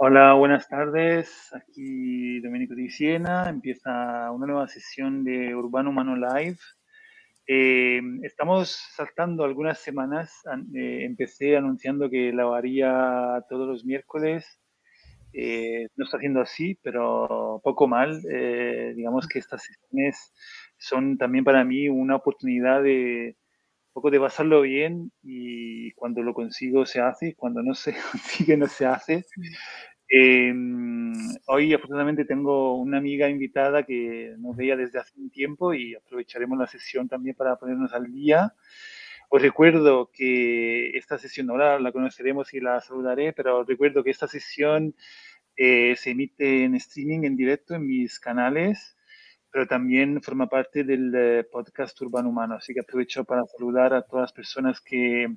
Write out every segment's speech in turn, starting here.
Hola, buenas tardes. Aquí Domenico Di Siena. Empieza una nueva sesión de Urbano Humano Live. Eh, estamos saltando algunas semanas. Eh, empecé anunciando que la haría todos los miércoles. Eh, no está haciendo así, pero poco mal. digamos que estas sesiones son también para mí una oportunidad de poco de pasarlo bien y cuando lo consigo se hace, cuando no se consigue no se hace. Eh, hoy afortunadamente tengo una amiga invitada que nos veía desde hace un tiempo y aprovecharemos la sesión también para ponernos al día. Os recuerdo que esta sesión ahora la conoceremos y la saludaré, pero os recuerdo que esta sesión eh, se emite en streaming, en directo, en mis canales, pero también forma parte del eh, podcast Urbano Humano. Así que aprovecho para saludar a todas las personas que,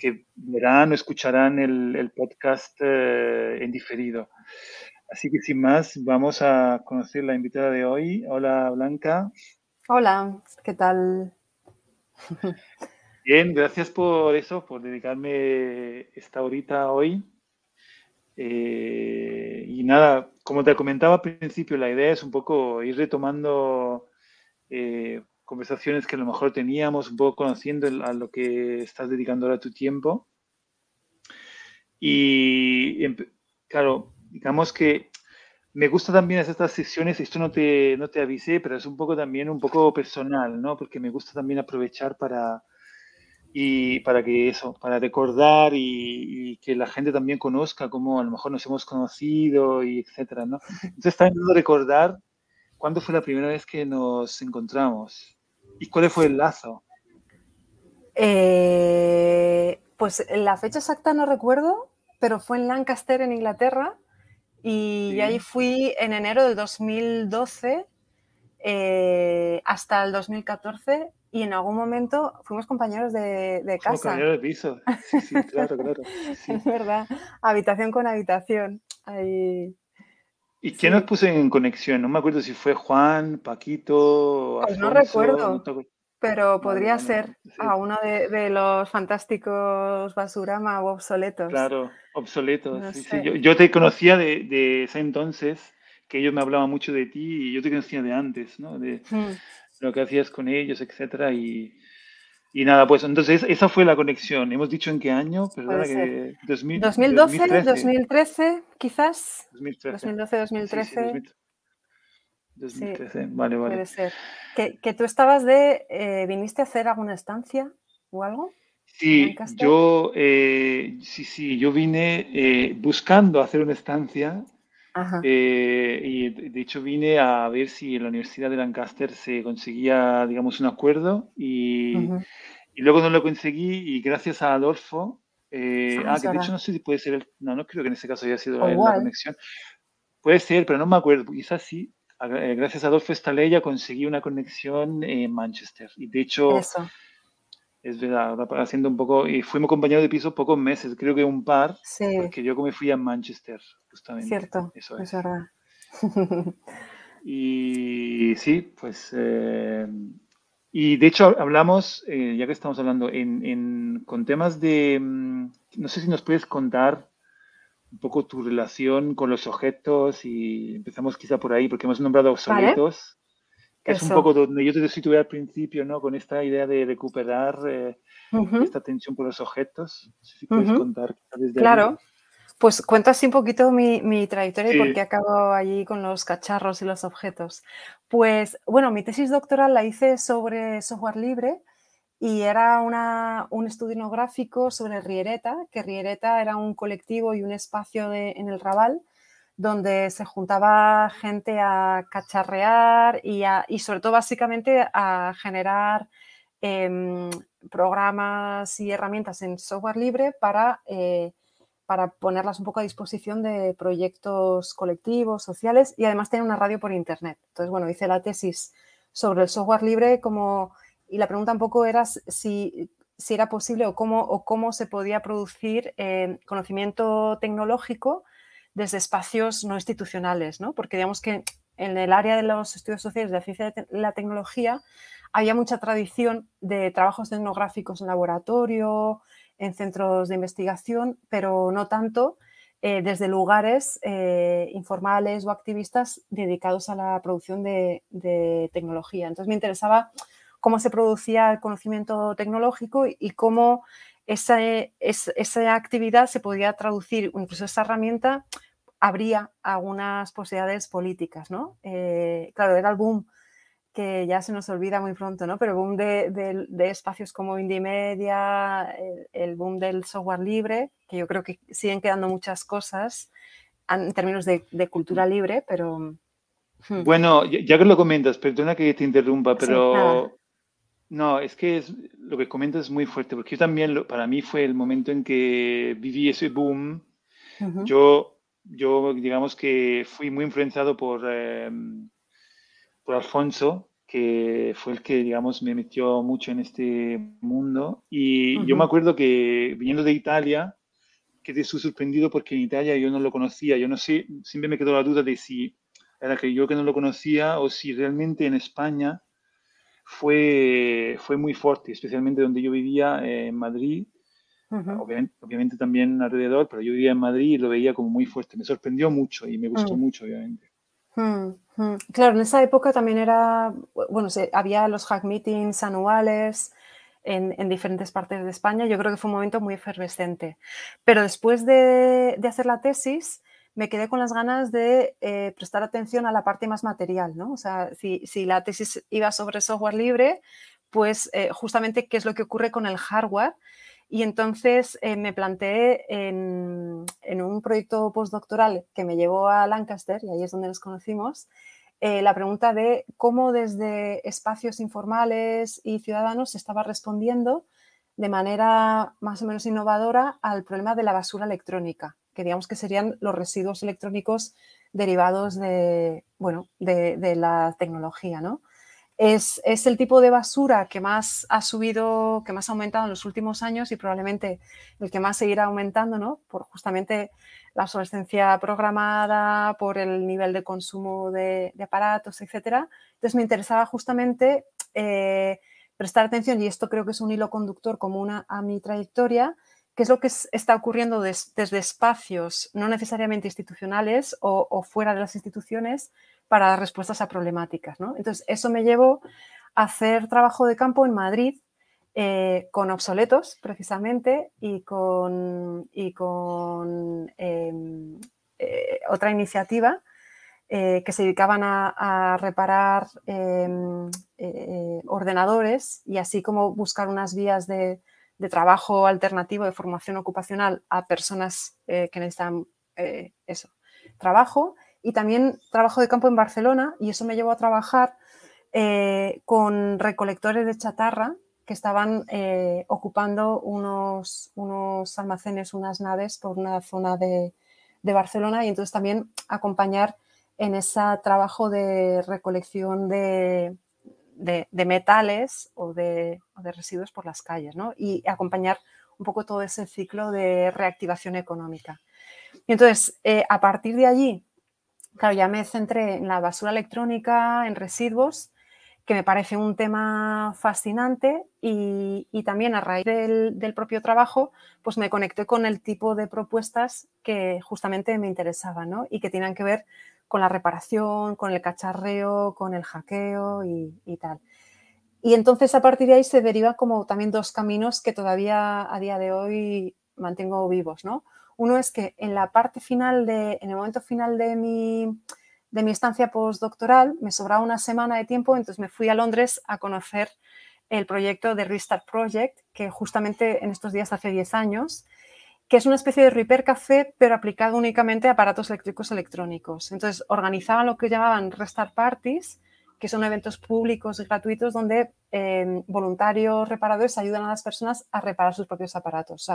que verán o escucharán el, podcast eh, en diferido. Así que sin más, vamos a conocer la invitada de hoy. Hola Blanca. Hola, ¿qué tal? Bien, gracias por eso, por dedicarme esta horita hoy. Eh, y nada, como te comentaba al principio, la idea es un poco ir retomando eh, conversaciones que a lo mejor teníamos, un poco conociendo a lo que estás dedicando ahora tu tiempo. Y claro, digamos que me gusta también hacer estas sesiones, esto no te, no te avisé, pero es un poco también un poco personal, ¿no? Porque me gusta también aprovechar para, y para que eso, para recordar y, que la gente también conozca cómo a lo mejor nos hemos conocido y etcétera, ¿no? Entonces también recordar cuándo fue la primera vez que nos encontramos. ¿Y cuál fue el lazo? Eh, pues la fecha exacta no recuerdo, pero fue en Lancaster, en Inglaterra, y ahí fui en enero del 2012 eh, hasta el 2014 y en algún momento fuimos compañeros de, casa. Compañeros de piso, sí, sí, claro, claro. es verdad, habitación con habitación. ¿Y quién nos puso en conexión? No me acuerdo si fue Juan, Paquito, pues no recuerdo, pero podría ser a uno de, los fantásticos Basurama o obsoletos. Claro, obsoletos. yo, te conocía de, ese entonces, que ellos me hablaban mucho de ti y yo te conocía de antes, ¿no? De. Lo que hacías con ellos, etcétera, y y nada, pues entonces esa fue la conexión. Hemos dicho en qué año, perdona que 2012, 2013. quizás. 2012, 2013. 2013, vale, vale. Puede ser. ¿Que, tú estabas de, eh, viniste a hacer alguna estancia o algo? Sí, yo, eh, sí, sí, yo vine eh, buscando hacer una estancia eh, y de hecho vine a ver si en la Universidad de Lancaster se conseguía, digamos, un acuerdo y, y luego no lo conseguí y gracias a Adolfo, eh, ah, que de hecho no sé si puede ser, el, no, no creo que en ese caso haya sido la, conexión. Puede ser, pero no me acuerdo, quizás sí. Eh, gracias a Adolfo Estaleya conseguí una conexión en Manchester y de hecho... Es verdad, haciendo un poco, y fuimos compañeros de piso pocos meses, creo que un par, sí. porque yo como fui a Manchester, justamente. Cierto, eso es, verdad. y sí, pues, eh, y de hecho hablamos, eh, ya que estamos hablando, en, con temas de, mm, no sé si nos puedes contar un poco tu relación con los objetos y empezamos quizá por ahí, porque hemos nombrado obsoletos es un poco donde yo te situé al principio, ¿no? Con esta idea de recuperar eh, esta atención por los objetos. si puedes contar desde Claro. Pues cuento así un poquito mi, mi trayectoria y por qué acabo allí con los cacharros y los objetos. Pues bueno, mi tesis doctoral la hice sobre software libre y era una, un estudio etnográfico sobre Riereta, que Riereta era un colectivo y un espacio de, en el Raval donde se juntaba gente a cacharrear y, y sobre todo básicamente a generar em, programas y herramientas en software libre para, eh, para ponerlas un poco a disposición de proyectos colectivos, sociales y además tener una radio por internet. Entonces, bueno, hice la tesis sobre el software libre como, y la pregunta un poco era si, si era posible o cómo, o cómo se podía producir eh, conocimiento tecnológico desde espacios no institucionales, ¿no? Porque digamos que en el área de los estudios sociales de la ciencia y la tecnología había mucha tradición de trabajos etnográficos en laboratorio, en centros de investigación, pero no tanto eh, desde lugares eh, informales o activistas dedicados a la producción de, tecnología. Entonces me interesaba cómo se producía el conocimiento tecnológico y, cómo esa, esa, actividad se podía traducir, incluso esa herramienta habría algunas posibilidades políticas. ¿no? claro, era el boom que ya se nos olvida muy pronto, ¿no? Pero el boom de, espacios como Indie Media, el, boom del software libre, que yo creo que siguen quedando muchas cosas en términos de, cultura libre, pero... Hmm. Bueno, ya que lo comentas, perdona que te interrumpa, pero... no, es que es, lo que comentas es muy fuerte, porque yo también, para mí fue el momento en que viví ese boom. Yo, yo, digamos que fui muy influenciado por... Em, por Alfonso, que fue el que, digamos, me metió mucho en este mundo. Y yo me acuerdo que viniendo de Italia, quedé sorprendido porque en Italia yo no lo conocía. Yo no sé, siempre me quedó la duda de si era que yo que no lo conocía o si realmente en España fue, fue muy fuerte, especialmente donde yo vivía, en Madrid. Obviamente, también alrededor, pero yo vivía en Madrid y lo veía como muy fuerte. Me sorprendió mucho y me gustó mm. mucho, obviamente. Mm, mm. Claro, en esa época también era, bueno, había los hack meetings anuales en, diferentes partes de España. Yo creo que fue un momento muy efervescente. Pero después de, hacer la tesis, me quedé con las ganas de eh, prestar atención a la parte más material, ¿no? O sea, si, la tesis iba sobre software libre, pues eh, justamente qué es lo que ocurre con el hardware y entonces eh, me planteé en, un proyecto postdoctoral que me llevó a Lancaster, y ahí es donde nos conocimos, eh, la pregunta de cómo desde espacios informales y ciudadanos se estaba respondiendo de manera más o menos innovadora al problema de la basura electrónica, que digamos que serían los residuos electrónicos derivados de, bueno, de, de la tecnología, ¿no? Es, el tipo de basura que más ha subido, que más ha aumentado en los últimos años y probablemente el que más seguirá aumentando, ¿no? Por justamente la obsolescencia programada, por el nivel de consumo de, aparatos, etcétera. Entonces me interesaba justamente eh, prestar atención, y esto creo que es un hilo conductor común a, mi trayectoria, qué es lo que está ocurriendo desde espacios no necesariamente institucionales o fuera de las instituciones, para dar respuestas a problemáticas. ¿no? Entonces, eso me llevó a hacer trabajo de campo en Madrid eh, con obsoletos, precisamente, y con, em, eh, otra iniciativa eh, que se dedicaban a, reparar em, ordenadores y así como buscar unas vías de, de, trabajo alternativo, de formación ocupacional a personas que necesitan eso, trabajo y también trabajo de campo en Barcelona y eso me llevó a trabajar eh, con recolectores de chatarra que estaban eh, ocupando unos, unos, almacenes, unas naves por una zona de, Barcelona y entonces también acompañar en ese trabajo de recolección de, metales o de, residuos por las calles y acompañar un poco todo ese ciclo de reactivación económica. Y entonces, eh, a partir de allí, claro, ya me centré en la basura electrónica, en residuos, que me parece un tema fascinante y, también a raíz del, propio trabajo, pues me conecté con el tipo de propuestas que justamente me interesaban ¿no? y que tenían que ver con la reparación, con el cacharreo, con el hackeo y, y, tal. Y entonces a partir de ahí se deriva como también dos caminos que todavía a día de hoy mantengo vivos, ¿no? Uno es que en la parte final de, en el momento final de mi, de mi estancia postdoctoral, me sobraba una semana de tiempo, entonces me fui a Londres a conocer el proyecto de Restart Project, que justamente en estos días hace 10 años, que es una especie de Repair Café, pero aplicado únicamente a aparatos eléctricos electrónicos. Entonces, organizaban lo que llamaban Restart Parties, que son eventos públicos y gratuitos donde eh, voluntarios reparadores ayudan a las personas a reparar sus propios aparatos.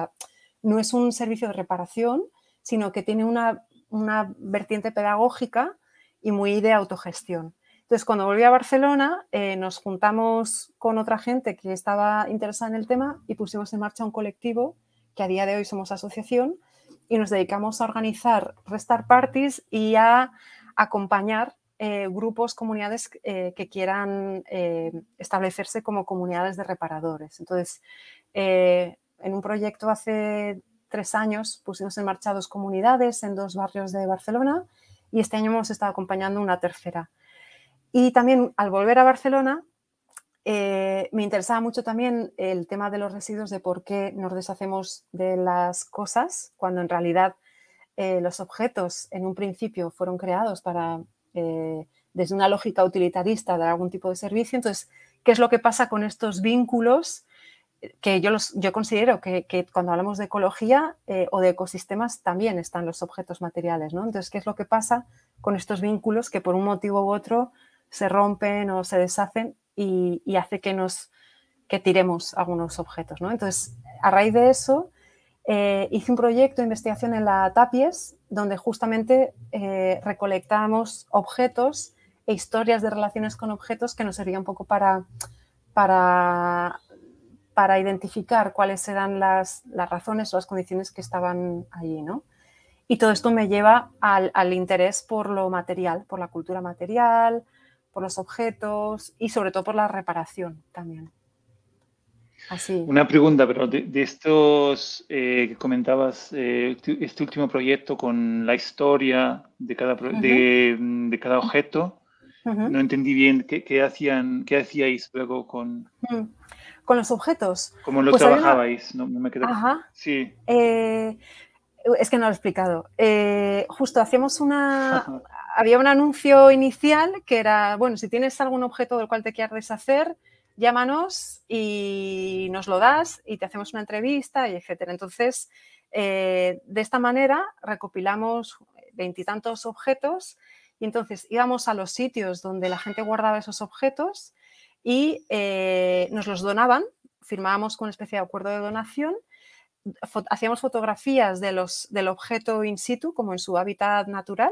No es un servicio de reparación, sino que tiene una, vertiente pedagógica y muy de autogestión. Entonces, cuando volví a Barcelona, eh, nos juntamos con otra gente que estaba interesada en el tema y pusimos en marcha un colectivo, que a día de hoy somos asociación, y nos dedicamos a organizar restart parties y a acompañar eh, grupos, comunidades eh, que quieran establecerse como comunidades de reparadores. Entonces, en un proyecto hace tres años pusimos en marcha dos comunidades en dos barrios de Barcelona y este año hemos estado acompañando una tercera. Y también al volver a Barcelona eh, me interesaba mucho también el tema de los residuos, de por qué nos deshacemos de las cosas cuando en realidad eh, los objetos en un principio fueron creados para, eh, desde una lógica utilitarista, dar algún tipo de servicio. Entonces, ¿qué es lo que pasa con estos vínculos? Que yo, los, yo considero que, cuando hablamos de ecología o de ecosistemas también están los objetos materiales, ¿no? Entonces, ¿qué es lo que pasa con estos vínculos que por un motivo u otro se rompen o se deshacen y, hace que nos que tiremos algunos objetos. ¿no? Entonces, a raíz de eso, eh, hice un proyecto de investigación en la Tapies, donde justamente eh, recolectamos objetos e historias de relaciones con objetos que nos servían un poco para, para, para identificar cuáles eran las, las, razones o las condiciones que estaban allí. ¿no? Y todo esto me lleva al, al interés por lo material, por la cultura material, por los objetos y sobre todo por la reparación también. Así. Una pregunta, pero de, estos eh, que comentabas, eh, este último proyecto con la historia de cada, de, cada objeto, no entendí bien qué, hacían, qué hacíais luego con... Con los objetos. ¿Cómo lo pues trabajabais? No, me Ajá. Sí. Eh, es que no lo he explicado. justo hacíamos una, había un anuncio inicial que era, bueno, si tienes algún objeto del cual te quieras deshacer, llámanos y nos lo das y te hacemos una entrevista y etcétera. Entonces, eh, de esta manera recopilamos veintitantos objetos y entonces íbamos a los sitios donde la gente guardaba esos objetos y eh, nos los donaban, firmábamos con una especie de acuerdo de donación, hacíamos fotografías de los, del objeto in situ, como en su hábitat natural,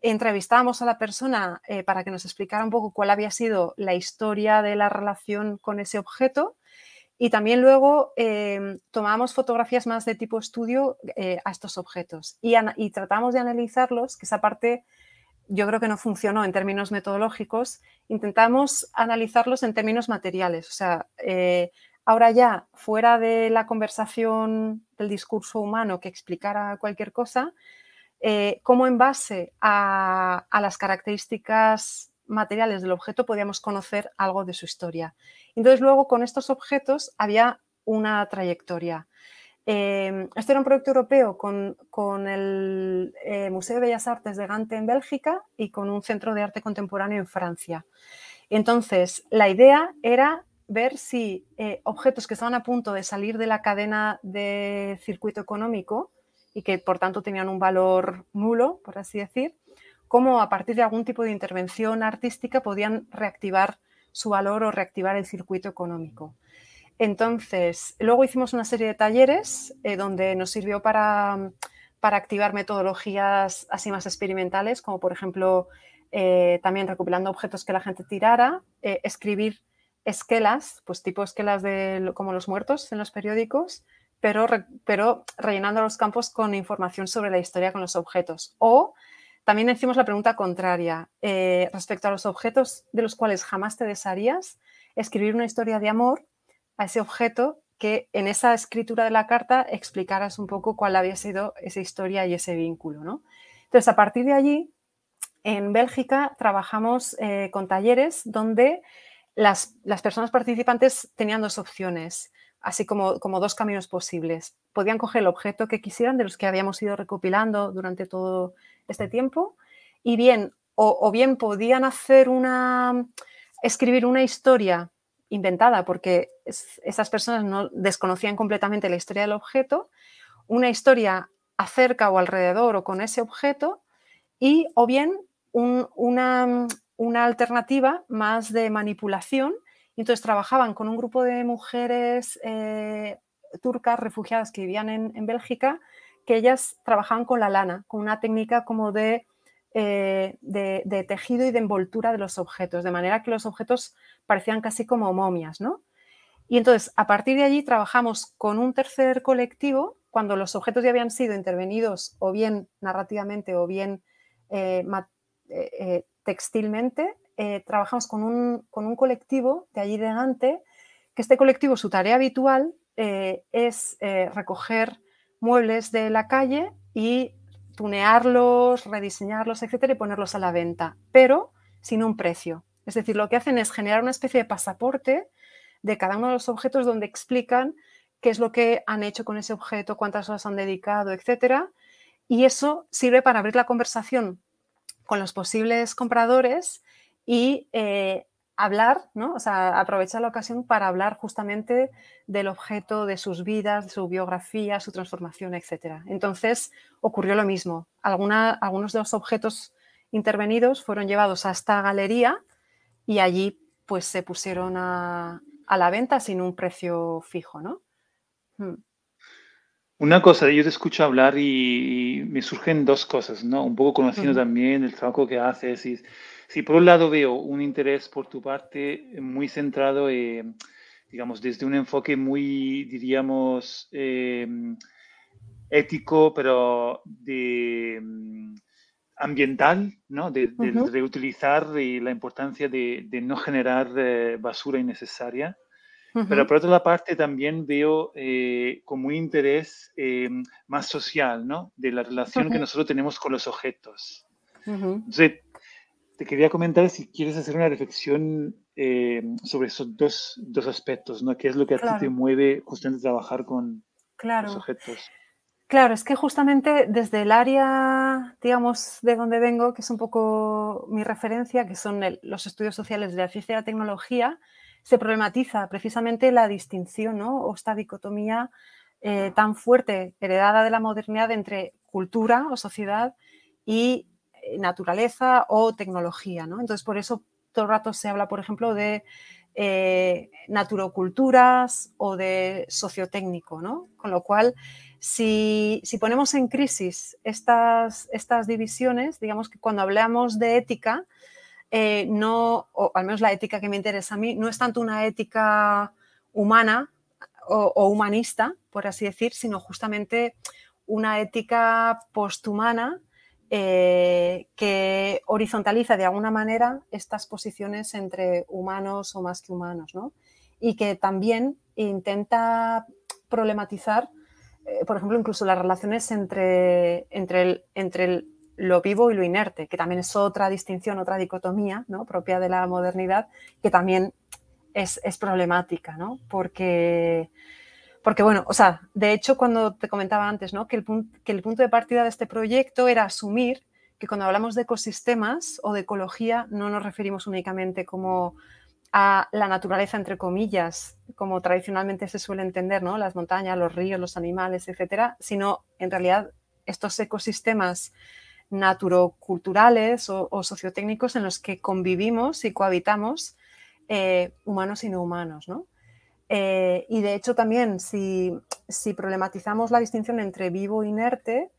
entrevistábamos a la persona eh, para que nos explicara un poco cuál había sido la historia de la relación con ese objeto y también luego em, tomábamos fotografías más de tipo estudio eh, a estos objetos y, y, tratamos de analizarlos, que esa parte yo creo que no funcionó en términos metodológicos, intentamos analizarlos en términos materiales, o sea, eh, ahora ya fuera de la conversación del discurso humano que explicara cualquier cosa, eh, cómo en base a, las características materiales del objeto podíamos conocer algo de su historia. Entonces luego con estos objetos había una trayectoria. Eh, este era un proyecto europeo con, el eh, Museo de Bellas Artes de Gante en Bélgica y con un centro de arte contemporáneo en Francia. Entonces, la idea era ver si objetos que estaban a punto de salir de la cadena de circuito económico y que por tanto tenían un valor nulo, por así decir, cómo a partir de algún tipo de intervención artística podían reactivar su valor o reactivar el circuito económico. Entonces, luego hicimos una serie de talleres eh, donde nos sirvió para, para, activar metodologías así más experimentales, como por ejemplo eh, también recopilando objetos que la gente tirara, eh, escribir esquelas, pues tipo esquelas de como los muertos en los periódicos, pero, pero rellenando los campos con información sobre la historia con los objetos. O también hicimos la pregunta contraria, respecto a los objetos de los cuales jamás te desharías, escribir una historia de amor a ese objeto que en esa escritura de la carta explicaras un poco cuál había sido esa historia y ese vínculo. ¿no? Entonces, a partir de allí, en Bélgica trabajamos eh, con talleres donde las, las, personas participantes tenían dos opciones así como, como dos caminos posibles. Podían coger el objeto que quisieran de los que habíamos ido recopilando durante todo este tiempo y bien, o, bien podían hacer una, escribir una historia inventada porque esas personas no desconocían completamente la historia del objeto, una historia acerca o alrededor o con ese objeto y o bien una, una alternativa más de manipulación. Entonces trabajaban con un grupo de mujeres eh, turcas refugiadas que vivían en, Bélgica, que ellas trabajaban con la lana, con una técnica como de, eh, de, tejido y de envoltura de los objetos, de manera que los objetos parecían casi como momias, ¿no? Y entonces, a partir de allí, trabajamos con un tercer colectivo, cuando los objetos ya habían sido intervenidos o bien narrativamente o bien eh, textilmente, eh, trabajamos con un, colectivo de allí de Gante, que este colectivo, su tarea habitual es recoger muebles de la calle y tunearlos, rediseñarlos, etcétera, y ponerlos a la venta, pero sin un precio. Es decir, lo que hacen es generar una especie de pasaporte de cada uno de los objetos donde explican qué es lo que han hecho con ese objeto, cuántas horas han dedicado, etcétera. Y eso sirve para abrir la conversación con los posibles compradores y eh, hablar, ¿no? O sea, aprovechar la ocasión para hablar justamente del objeto, de sus vidas, de su biografía, su transformación, etc. Entonces, ocurrió lo mismo. algunos de los objetos intervenidos fueron llevados a esta galería y allí pues se pusieron a, la venta sin un precio fijo, ¿no? Hmm. Una cosa, yo te escucho hablar y, me surgen dos cosas, ¿no? Un poco conociendo también el trabajo que haces y si por un lado veo un interés por tu parte muy centrado, eh, digamos, desde un enfoque muy, diríamos, em, ético, pero de mm, ambiental, ¿no? De, reutilizar y la importancia de, no generar eh, basura innecesaria. Pero por otra parte también veo eh, como un interés em, más social, ¿no? De la relación que nosotros tenemos con los objetos. Entonces, te quería comentar si quieres hacer una reflexión eh, sobre esos dos, dos, aspectos, ¿no? ¿Qué es lo que a ti te mueve justamente trabajar con los objetos? Claro, es que justamente desde el área, digamos, de donde vengo, que es un poco mi referencia, que son los estudios sociales de la ciencia y la tecnología, se problematiza precisamente la distinción ¿no? o esta dicotomía eh, tan fuerte heredada de la modernidad entre cultura o sociedad y naturaleza o tecnología. ¿no? Entonces, por eso todo el rato se habla, por ejemplo, de eh, naturoculturas o de sociotécnico, ¿no? Con lo cual, si, ponemos en crisis estas, estas, divisiones, digamos que cuando hablamos de ética, eh, no, o al menos la ética que me interesa a mí, no es tanto una ética humana o humanista, por así decir, sino justamente una ética posthumana eh, que horizontaliza de alguna manera estas posiciones entre humanos o más que humanos, ¿no? Y que también intenta problematizar, eh, por ejemplo, incluso las relaciones entre, entre, entre lo vivo y lo inerte, que también es otra distinción, otra dicotomía ¿no? propia de la modernidad, que también es, es problemática, ¿no? Porque porque bueno, o sea, de hecho cuando te comentaba antes, ¿no? Que el, que el punto de partida de este proyecto era asumir que cuando hablamos de ecosistemas o de ecología no nos referimos únicamente como a la naturaleza, entre comillas, como tradicionalmente se suele entender, ¿no? Las montañas, los ríos, los animales, etcétera, sino en realidad estos ecosistemas naturoculturales o, sociotécnicos en los que convivimos y cohabitamos eh, humanos y no humanos, ¿no? Eh, y de hecho también si, problematizamos la distinción entre vivo e inerte,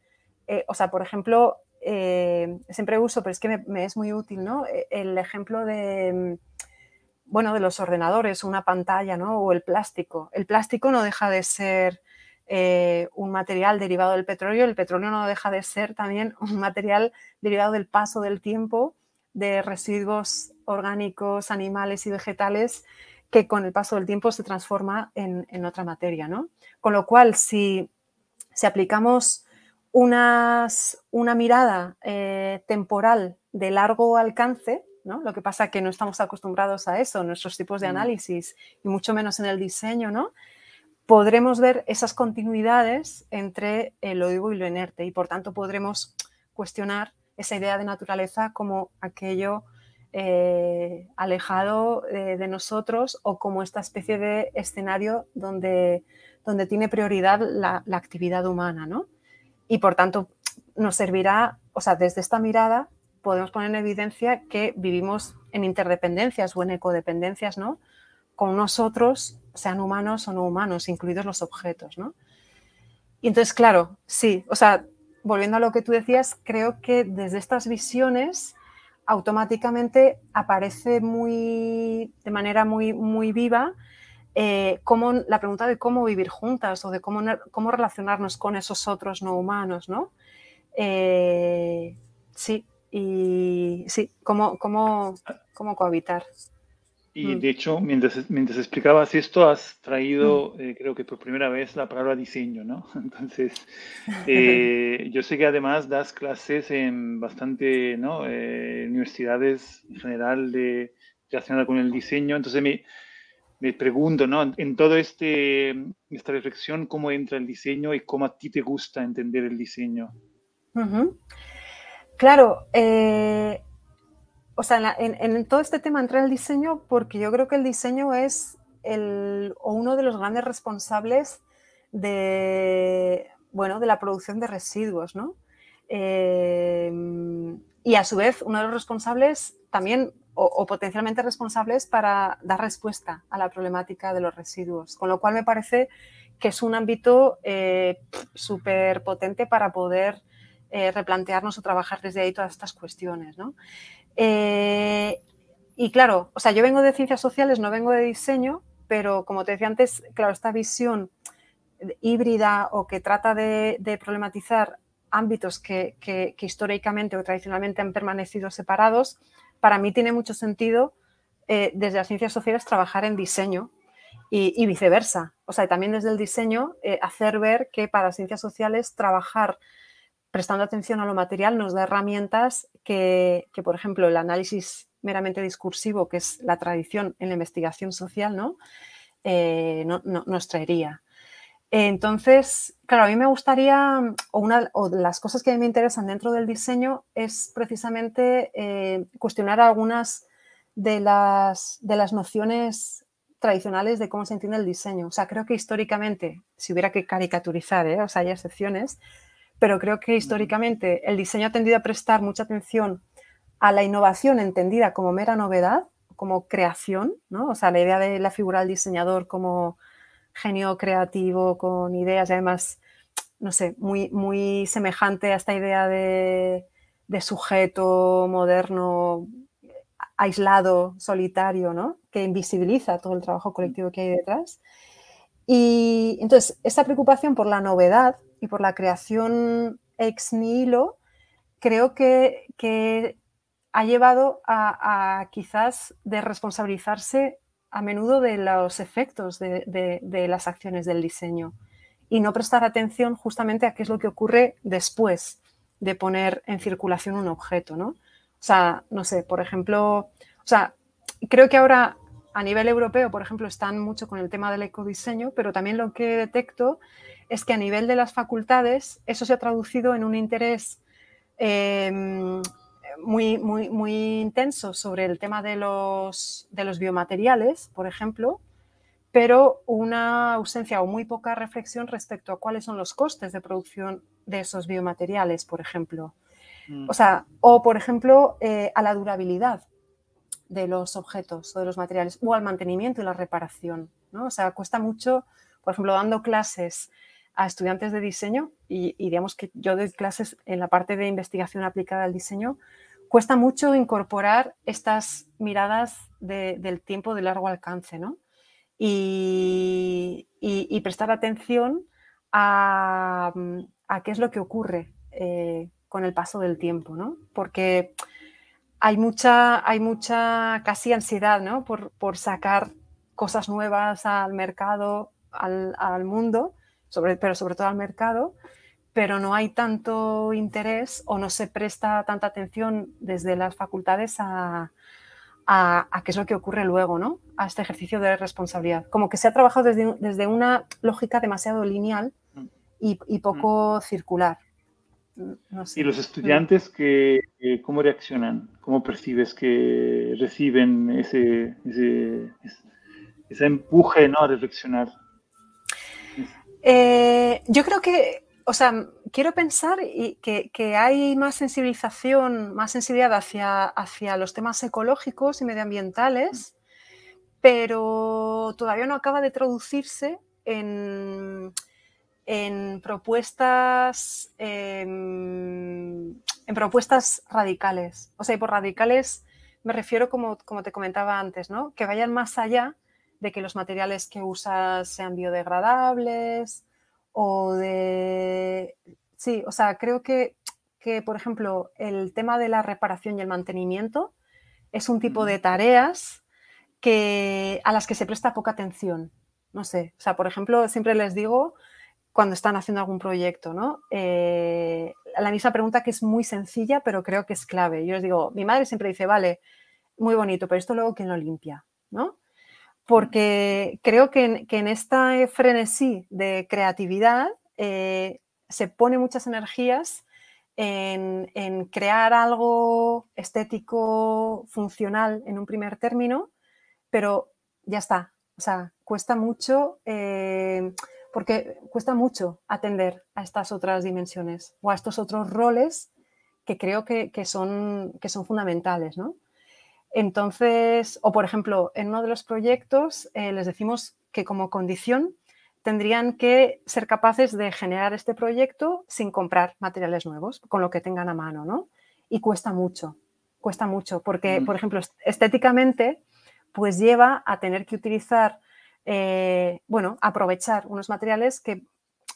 eh, o sea, por ejemplo, eh, siempre uso, pero es que me, es muy útil, ¿no? El ejemplo de, bueno, de los ordenadores, una pantalla, ¿no? O el plástico. El plástico no deja de ser un material derivado del petróleo, el petróleo no deja de ser también un material derivado del paso del tiempo de residuos orgánicos, animales y vegetales que con el paso del tiempo se transforma en, otra materia. ¿no? Con lo cual, si, aplicamos unas, una mirada eh, temporal de largo alcance, ¿no? lo que pasa es que no estamos acostumbrados a eso en nuestros tipos de mm. análisis y mucho menos en el diseño, ¿no? podremos ver esas continuidades entre lo vivo y lo inerte y por tanto podremos cuestionar esa idea de naturaleza como aquello eh, alejado eh, de nosotros o como esta especie de escenario donde, donde tiene prioridad la, actividad humana, ¿no? Y por tanto nos servirá, o sea, desde esta mirada podemos poner en evidencia que vivimos en interdependencias o en ecodependencias, ¿no? Con nosotros, sean humanos o no humanos, incluidos los objetos, ¿no? Y entonces, claro, sí, o sea, volviendo a lo que tú decías, creo que desde estas visiones automáticamente aparece muy, de manera muy, muy viva eh, la pregunta de cómo vivir juntas o de cómo, cómo relacionarnos con esos otros no humanos, ¿no? Eh, sí, y sí, cómo, cómo, cómo cohabitar. Y de hecho, mientras, mientras explicabas esto, has traído, eh, creo que por primera vez, la palabra diseño, ¿no? Entonces, eh, yo sé que además das clases en bastante, ¿no? Eh, universidades en general de, relacionadas con el diseño. Entonces, me, me pregunto, ¿no? En todo este esta reflexión, ¿cómo entra el diseño y cómo a ti te gusta entender el diseño? Claro, o sea, en, todo este tema entra el diseño porque yo creo que el diseño es el, o uno de los grandes responsables de, bueno, de la producción de residuos, ¿no? Eh, y a su vez, uno de los responsables también, o, potencialmente responsables para dar respuesta a la problemática de los residuos. Con lo cual me parece que es un ámbito eh, súper potente para poder eh, replantearnos o trabajar desde ahí todas estas cuestiones, ¿no? Eh, y claro, o sea, yo vengo de ciencias sociales, no vengo de diseño, pero como te decía antes, claro, esta visión híbrida o que trata de, problematizar ámbitos que, históricamente o tradicionalmente han permanecido separados, para mí tiene mucho sentido eh, desde las ciencias sociales trabajar en diseño y, viceversa. O sea, también desde el diseño eh, hacer ver que para ciencias sociales trabajar prestando atención a lo material nos da herramientas que, por ejemplo, el análisis meramente discursivo, que es la tradición en la investigación social, ¿no? Eh, nos traería. Entonces, claro, a mí me gustaría, o una de las cosas que a mí me interesan dentro del diseño es precisamente eh, cuestionar algunas de las, de las nociones tradicionales de cómo se entiende el diseño. O sea, creo que históricamente, si hubiera que caricaturizar, ¿eh? o sea, hay excepciones, pero creo que históricamente el diseño ha tendido a prestar mucha atención a la innovación entendida como mera novedad, como creación, ¿no? O sea, la idea de la figura del diseñador como genio creativo, con ideas y además, no sé, muy, muy semejante a esta idea de, sujeto moderno, aislado, solitario, ¿no? Que invisibiliza todo el trabajo colectivo que hay detrás. Y entonces, esa preocupación por la novedad y por la creación ex nihilo, creo que, ha llevado a, quizás de responsabilizarse a menudo de los efectos de, las acciones del diseño y no prestar atención justamente a qué es lo que ocurre después de poner en circulación un objeto, ¿no? O sea, no sé, por ejemplo, o sea, creo que ahora a nivel europeo, por ejemplo, están mucho con el tema del ecodiseño, pero también lo que detecto es que a nivel de las facultades eso se ha traducido en un interés em, muy, muy, muy intenso sobre el tema de los, de los biomateriales, por ejemplo, pero una ausencia o muy poca reflexión respecto a cuáles son los costes de producción de esos biomateriales, por ejemplo. Mm. O sea, o por ejemplo, eh, a la durabilidad de los objetos o de los materiales, o al mantenimiento y la reparación. ¿no? O sea, cuesta mucho, por ejemplo, dando clases a estudiantes de diseño y, digamos que yo doy clases en la parte de investigación aplicada al diseño, cuesta mucho incorporar estas miradas del tiempo de largo alcance, ¿no? Y, prestar atención a, qué es lo que ocurre eh, con el paso del tiempo, ¿no? Porque hay mucha, hay mucha casi ansiedad, ¿no? Por, sacar cosas nuevas al mercado, al, al mundo, pero sobre todo al mercado, pero no hay tanto interés o no se presta tanta atención desde las facultades a, qué es lo que ocurre luego, ¿no? A este ejercicio de responsabilidad. Como que se ha trabajado desde, una lógica demasiado lineal y, poco mm. circular. ¿Y los estudiantes que, cómo reaccionan? ¿Cómo percibes que reciben ese, ese, ese empuje ¿no? a reflexionar? Eh, yo creo que, o sea, quiero pensar que, que, hay más sensibilización, más sensibilidad hacia, hacia los temas ecológicos y medioambientales, pero todavía no acaba de traducirse en, en propuestas em, en propuestas radicales. O sea, y por radicales me refiero, como, como te comentaba antes, ¿no? que vayan más allá de que los materiales que usas sean biodegradables o de... Sí, o sea, creo que, por ejemplo, el tema de la reparación y el mantenimiento es un tipo de tareas que, a las que se presta poca atención. No sé, o sea, por ejemplo, siempre les digo cuando están haciendo algún proyecto, ¿no? Eh, la misma pregunta que es muy sencilla, pero creo que es clave. Yo les digo, mi madre siempre dice, vale, muy bonito, pero esto luego quién lo limpia, ¿no? Porque creo que en, que esta frenesí de creatividad eh, se pone muchas energías en, crear algo estético, funcional en un primer término, pero ya está. O sea, cuesta mucho, eh, porque cuesta mucho atender a estas otras dimensiones o a estos otros roles que creo que, que son, que son fundamentales, ¿no? Entonces, o por ejemplo, en uno de los proyectos eh, les decimos que como condición tendrían que ser capaces de generar este proyecto sin comprar materiales nuevos, con lo que tengan a mano, ¿no? Y cuesta mucho, cuesta mucho, porque, mm. por ejemplo, estéticamente, pues lleva a tener que utilizar, eh, bueno, aprovechar unos materiales que,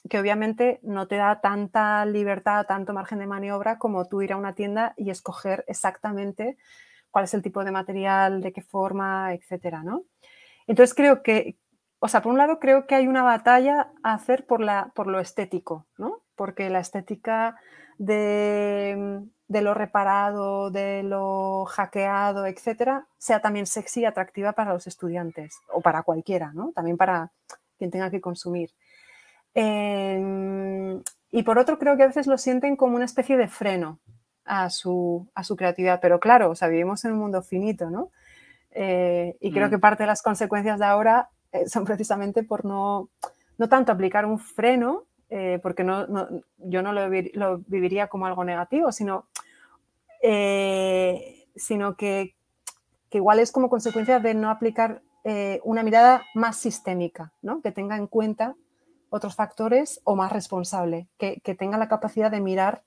que obviamente no te da tanta libertad, tanto margen de maniobra como tú ir a una tienda y escoger exactamente cuál es el tipo de material, de qué forma, etcétera, ¿no? Entonces creo que, o sea, por un lado creo que hay una batalla a hacer por, la, por lo estético, ¿no? Porque la estética de, de lo reparado, de lo hackeado, etcétera, sea también sexy y atractiva para los estudiantes o para cualquiera, ¿no? También para quien tenga que consumir. Eh, y por otro, creo que a veces lo sienten como una especie de freno, a su, a su creatividad. Pero claro, o sea, vivimos en un mundo finito, ¿no? Eh, y creo mm. que parte de las consecuencias de ahora eh, son precisamente por no, no tanto aplicar un freno, eh, porque no, yo no lo, viviría como algo negativo, sino, sino que, que, igual es como consecuencia de no aplicar una mirada más sistémica, ¿no? que tenga en cuenta otros factores o más responsable, que, que tenga la capacidad de mirar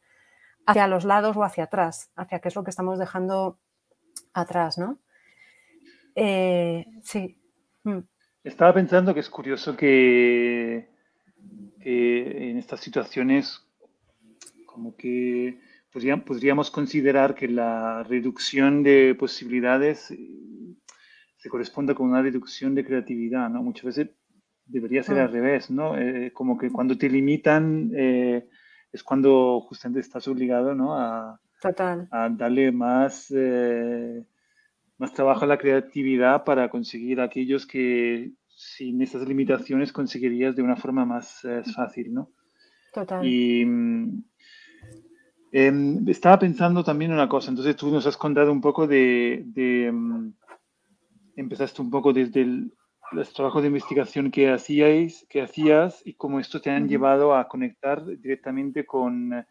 hacia los lados o hacia atrás, hacia qué es lo que estamos dejando atrás, ¿no? Eh, sí. Mm. Estaba pensando que es curioso que, en estas situaciones como que podríamos considerar que la reducción de posibilidades eh, se corresponde con una reducción de creatividad, ¿no? Muchas veces debería ser al mm. revés, ¿no? Eh, como que cuando te limitan es cuando justamente estás obligado ¿no? a, a darle más, eh, más trabajo a la creatividad para conseguir aquellos que sin esas limitaciones conseguirías de una forma más eh, fácil, ¿no? Total. Y em, estaba pensando también una cosa, entonces tú nos has contado un poco de, de mm, empezaste un poco desde el, los trabajos de investigación que hacíais, que hacías y cómo esto te han llevado a conectar directamente con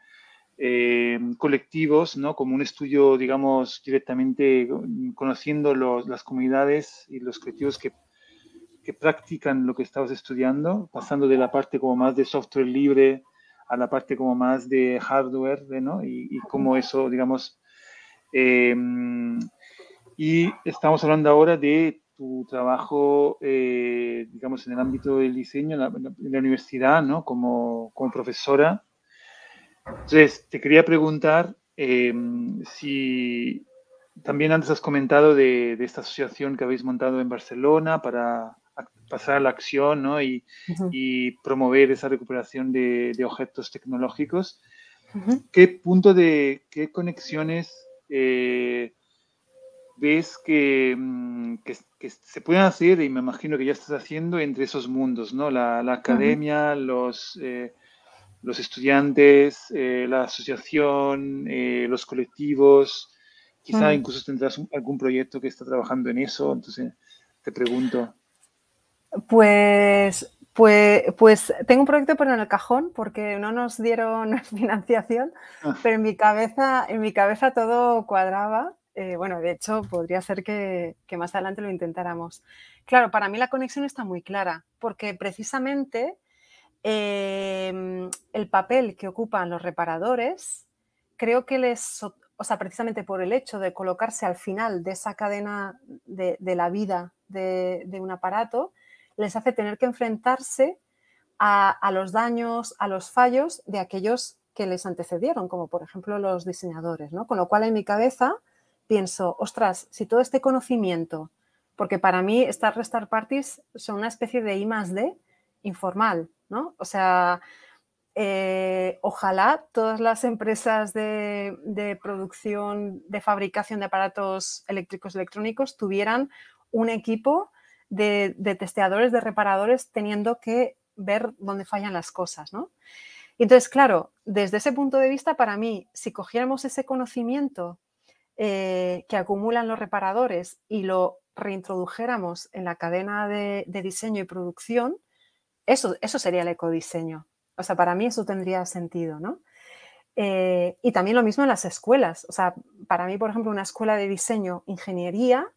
eh, colectivos, ¿no? Como un estudio, digamos, directamente conociendo los, las comunidades y los colectivos que, que, practican lo que estabas estudiando, pasando de la parte como más de software libre a la parte como más de hardware, ¿no? Y, y cómo eso, digamos, eh, y estamos hablando ahora de tu trabajo, eh, digamos, en el ámbito del diseño, en la, universidad, ¿no? Como, como, profesora. Entonces, te quería preguntar em, si también antes has comentado de, de, esta asociación que habéis montado en Barcelona para pasar a la acción ¿no? y, y, promover esa recuperación de, de objetos tecnológicos. ¿Qué punto de, qué conexiones eh, ves mm, que, que, se pueden hacer, y me imagino que ya estás haciendo, entre esos mundos, ¿no? La, la academia, los, eh, los estudiantes, eh, la asociación, los colectivos, quizá incluso tendrás algún proyecto que está trabajando en eso, entonces te pregunto. Pues pues, pues, tengo un proyecto pero en el cajón porque no nos dieron financiación, ah. pero en mi cabeza, en mi cabeza todo cuadraba eh, bueno, de hecho, podría ser que, más adelante lo intentáramos. Claro, para mí la conexión está muy clara, porque precisamente em, el papel que ocupan los reparadores, creo que les, o sea, precisamente por el hecho de colocarse al final de esa cadena de, la vida de, un aparato, les hace tener que enfrentarse a, los daños, a los fallos de aquellos que les antecedieron, como por ejemplo los diseñadores, ¿no? Con lo cual en mi cabeza pienso, ostras, si todo este conocimiento porque para mí estas restart parties son una especie de I más D informal, ¿no? O sea, eh, ojalá todas las empresas de, producción, de fabricación de aparatos eléctricos electrónicos tuvieran un equipo de, testeadores, de reparadores, teniendo que ver dónde fallan las cosas, ¿no? entonces, claro, desde ese punto de vista, para mí, si cogiéramos ese conocimiento eh, que acumulan los reparadores y lo reintrodujéramos en la cadena de, diseño y producción, eso, eso sería el ecodiseño. O sea, para mí eso tendría sentido, ¿no? Eh, y también lo mismo en las escuelas. O sea, para mí, por ejemplo, una escuela de diseño, ingeniería,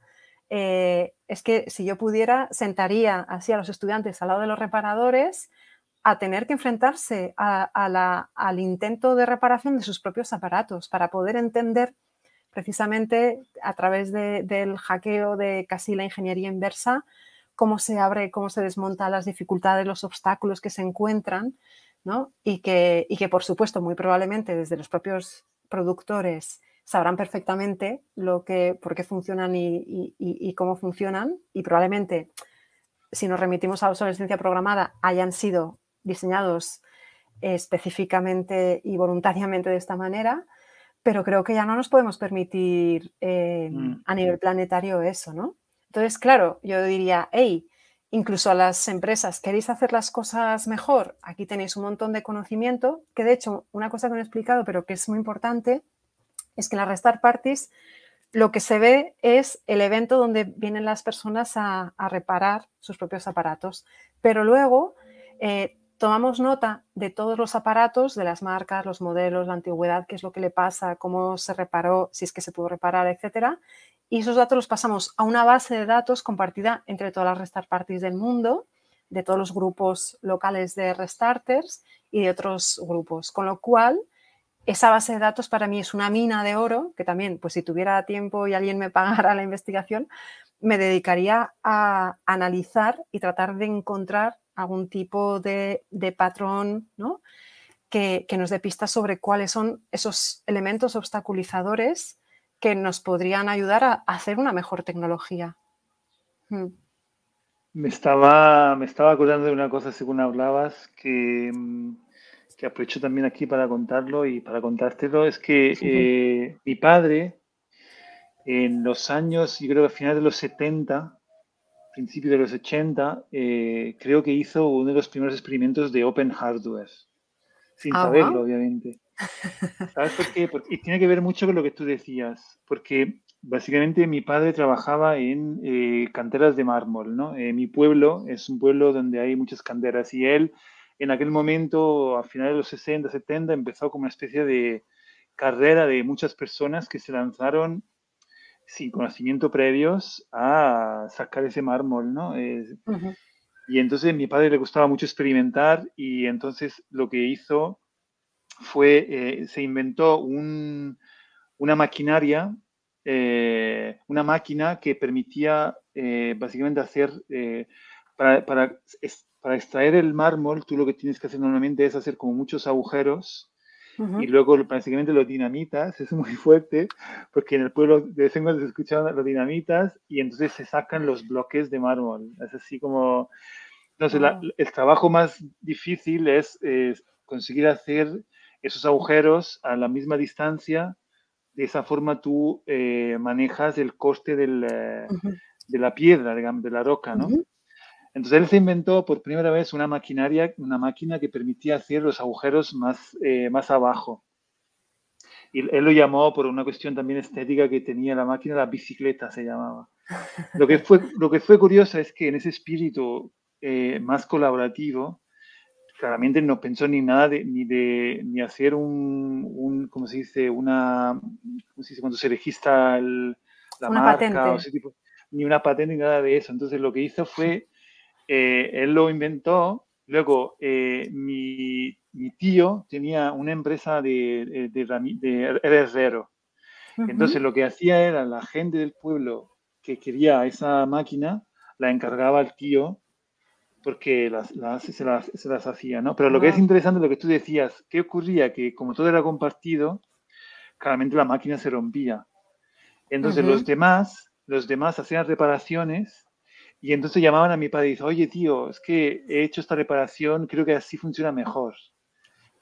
eh, es que si yo pudiera, sentaría así a los estudiantes al lado de los reparadores a tener que enfrentarse al intento de reparación de sus propios aparatos para poder entender precisamente a través del hackeo de casi la ingeniería inversa cómo se abre, cómo se desmonta las dificultades, los obstáculos que se encuentran y, que, que, por supuesto, muy probablemente desde los propios productores sabrán perfectamente lo que, por qué funcionan y, cómo funcionan y probablemente, si nos remitimos a la obsolescencia programada, hayan sido diseñados específicamente y voluntariamente de esta manera, pero creo que ya no nos podemos permitir eh, mm. a nivel planetario eso, ¿no? Entonces, claro, yo diría, hey, incluso a las empresas, ¿queréis hacer las cosas mejor? Aquí tenéis un montón de conocimiento, que de hecho, una cosa que no he explicado, pero que es muy importante, es que en las Restart Parties lo que se ve es el evento donde vienen las personas a, reparar sus propios aparatos, pero luego eh, tomamos nota de todos los aparatos, de las marcas, los modelos, la antigüedad, qué es lo que le pasa, cómo se reparó, si es que se pudo reparar, etcétera, y esos datos los pasamos a una base de datos compartida entre todas las restart parties del mundo, de todos los grupos locales de restarters y de otros grupos. Con lo cual, esa base de datos para mí es una mina de oro, que también, pues si tuviera tiempo y alguien me pagara la investigación, me dedicaría a analizar y tratar de encontrar algún tipo de, patrón ¿no? que, que, nos dé pistas sobre cuáles son esos elementos obstaculizadores que nos podrían ayudar a hacer una mejor tecnología. Hmm. Me estaba, me estaba acordando de una cosa según hablabas que, mm, que aprovecho también aquí para contarlo y para contártelo, es que eh, mi padre en los años, yo creo que a finales de los 70, principios de los 80, eh, creo que hizo uno de los primeros experimentos de Open Hardware, sin saberlo, obviamente. ¿Sabes por qué? y tiene que ver mucho con lo que tú decías, porque básicamente mi padre trabajaba en eh, canteras de mármol, ¿no? Eh, mi pueblo es un pueblo donde hay muchas canteras y él en aquel momento, a finales de los 60, 70, empezó como una especie de carrera de muchas personas que se lanzaron sin conocimiento previos a sacar ese mármol, ¿no? Y entonces mi padre le gustaba mucho experimentar y entonces lo que hizo fue, eh, se inventó una maquinaria, eh, una máquina que permitía eh, básicamente hacer, para, para, para, extraer el mármol, tú lo que tienes que hacer normalmente es hacer como muchos agujeros y luego básicamente lo dinamitas, es muy fuerte, porque en el pueblo de vez en cuando se escuchan los dinamitas y entonces se sacan los bloques de mármol. Es así como... Entonces, el trabajo más difícil es, conseguir hacer esos agujeros a la misma distancia. De esa forma tú eh, manejas el coste del, eh, de la piedra, digamos, de la roca, ¿no? Entonces él se inventó por primera vez una maquinaria, una máquina que permitía hacer los agujeros más, eh, más abajo. Y él lo llamó por una cuestión también estética que tenía la máquina, la bicicleta se llamaba. Lo que fue, lo que fue curioso es que en ese espíritu más colaborativo, claramente no pensó ni nada de, ni de ni hacer un, un ¿cómo se dice? Una, ¿cómo se dice? Cuando se registra la marca o ese tipo, ni una patente ni nada de eso. Entonces lo que hizo fue, eh, él lo inventó, luego eh, mi, mi, tío tenía una empresa de, de, de, herrero. Entonces lo que hacía era la gente del pueblo que quería esa máquina, la encargaba al tío porque las, se, las, hacía, ¿no? Pero lo que es interesante, lo que tú decías, ¿qué ocurría? Que como todo era compartido, claramente la máquina se rompía. Entonces los demás los demás hacían reparaciones y entonces llamaban a mi padre y dice, oye tío, es que he hecho esta reparación, creo que así funciona mejor.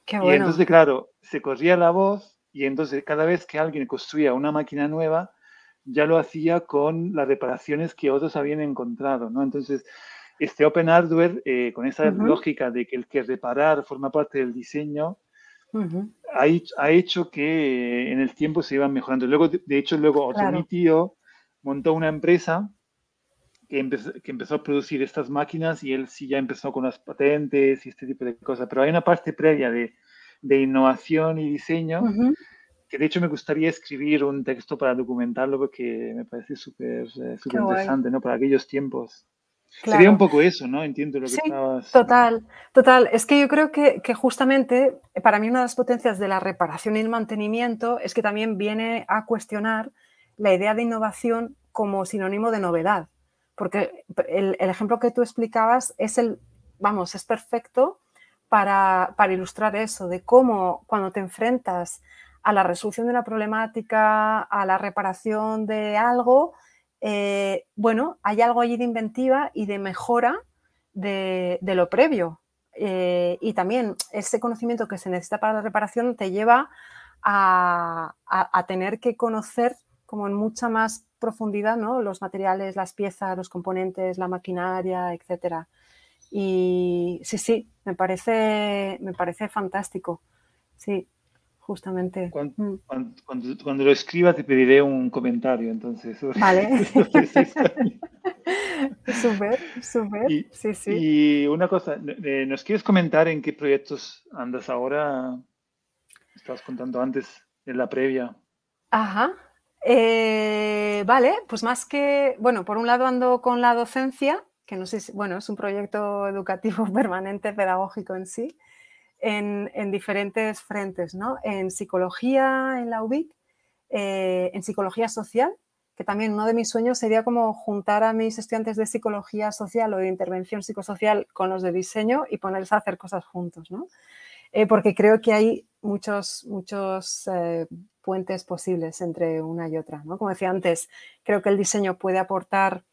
Qué bueno. Y entonces, claro, se corría la voz y entonces cada vez que alguien construía una máquina nueva, ya lo hacía con las reparaciones que otros habían encontrado, ¿no? Entonces, este Open Hardware, eh, con esa lógica de que el que reparar forma parte del diseño, ha, hecho que en el tiempo se iban mejorando. Luego, de hecho, luego otro mi tío montó una empresa que empezó, que empezó, a producir estas máquinas y él sí ya empezó con las patentes y este tipo de cosas. Pero hay una parte previa de, de innovación y diseño que de hecho me gustaría escribir un texto para documentarlo porque me parece súper eh, interesante, ¿no? Para aquellos tiempos. Sería un poco eso, ¿no? Entiendo lo que sí, Total, total. Es que yo creo que, que, justamente para mí una de las potencias de la reparación y el mantenimiento es que también viene a cuestionar la idea de innovación como sinónimo de novedad. Porque el, ejemplo que tú explicabas es el, vamos, es perfecto para, para ilustrar eso, de cómo cuando te enfrentas a la resolución de una problemática, a la reparación de algo, eh, bueno, hay algo allí de inventiva y de mejora de, lo previo. Eh, y también ese conocimiento que se necesita para la reparación te lleva a, tener que conocer como en mucha más profundidad ¿no? los materiales, las piezas, los componentes, la maquinaria, etc. Y sí, sí, me parece, me parece fantástico. Sí justamente. Mm. Cuando, cuando, lo escriba te pediré un comentario, entonces. Vale. súper, súper. Y, sí, sí. Y una cosa, eh, ¿nos quieres comentar en qué proyectos andas ahora? Estabas contando antes en la previa. Ajá. Eh, vale, pues más que, bueno, por un lado ando con la docencia, que no sé si, bueno, es un proyecto educativo permanente, pedagógico en sí en, diferentes frentes, ¿no? En psicología en la UBIC, eh, en psicología social, que también uno de mis sueños sería como juntar a mis estudiantes de psicología social o de intervención psicosocial con los de diseño y ponerles a hacer cosas juntos, ¿no? Eh, porque creo que hay muchos, muchos eh, puentes posibles entre una y otra, ¿no? Como decía antes, creo que el diseño puede aportar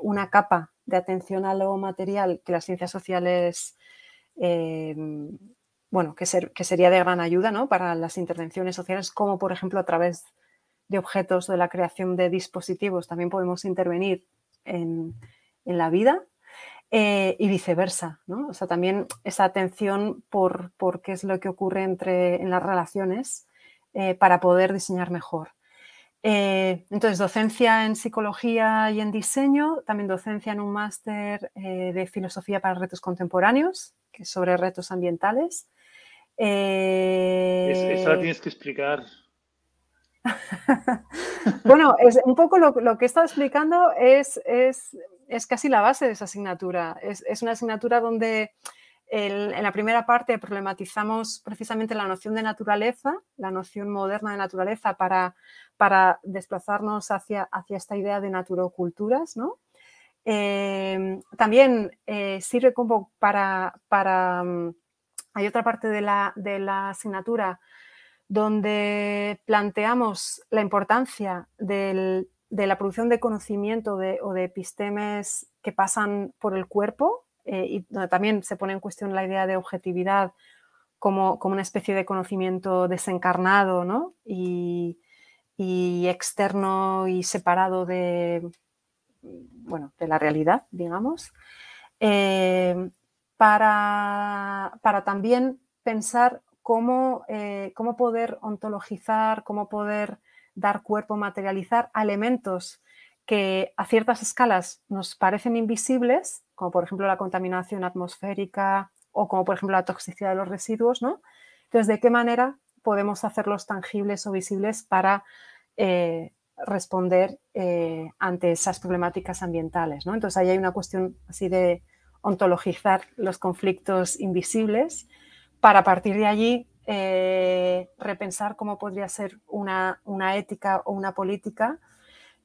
una capa de atención a lo material que las ciencias sociales Em, bueno, que, que, sería de gran ayuda ¿no? para las intervenciones sociales, como por ejemplo a través de objetos de la creación de dispositivos también podemos intervenir en, la vida eh, y viceversa. ¿no? O sea, también esa atención por, por, qué es lo que ocurre entre, en las relaciones eh, para poder diseñar mejor. Eh, entonces, docencia en psicología y en diseño, también docencia en un máster de filosofía para retos contemporáneos, que es sobre retos ambientales. Eh... Eso tienes que explicar. bueno, es un poco lo, que he estado explicando es, es, es, casi la base de esa asignatura. Es, es una asignatura donde en la primera parte problematizamos precisamente la noción de naturaleza, la noción moderna de naturaleza para, para desplazarnos hacia, hacia esta idea de naturoculturas, ¿no? Em, también eh, sirve como para, para mm, hay otra parte de la, de la, asignatura donde planteamos la importancia de la producción de conocimiento o de epistemes que pasan por el cuerpo eh, y donde también se pone en cuestión la idea de objetividad como, como una especie de conocimiento desencarnado ¿no? y, y externo y separado de, bueno, de la realidad, digamos, eh, para, también pensar cómo, eh, cómo, poder ontologizar, cómo poder dar cuerpo, materializar elementos que a ciertas escalas nos parecen invisibles, como por ejemplo la contaminación atmosférica o como por ejemplo la toxicidad de los residuos, ¿no? Entonces, ¿de qué manera podemos hacerlos tangibles o visibles para eh, responder eh, ante esas problemáticas ambientales. ¿no? Entonces ahí hay una cuestión así de ontologizar los conflictos invisibles para partir de allí eh, repensar cómo podría ser una, ética o una política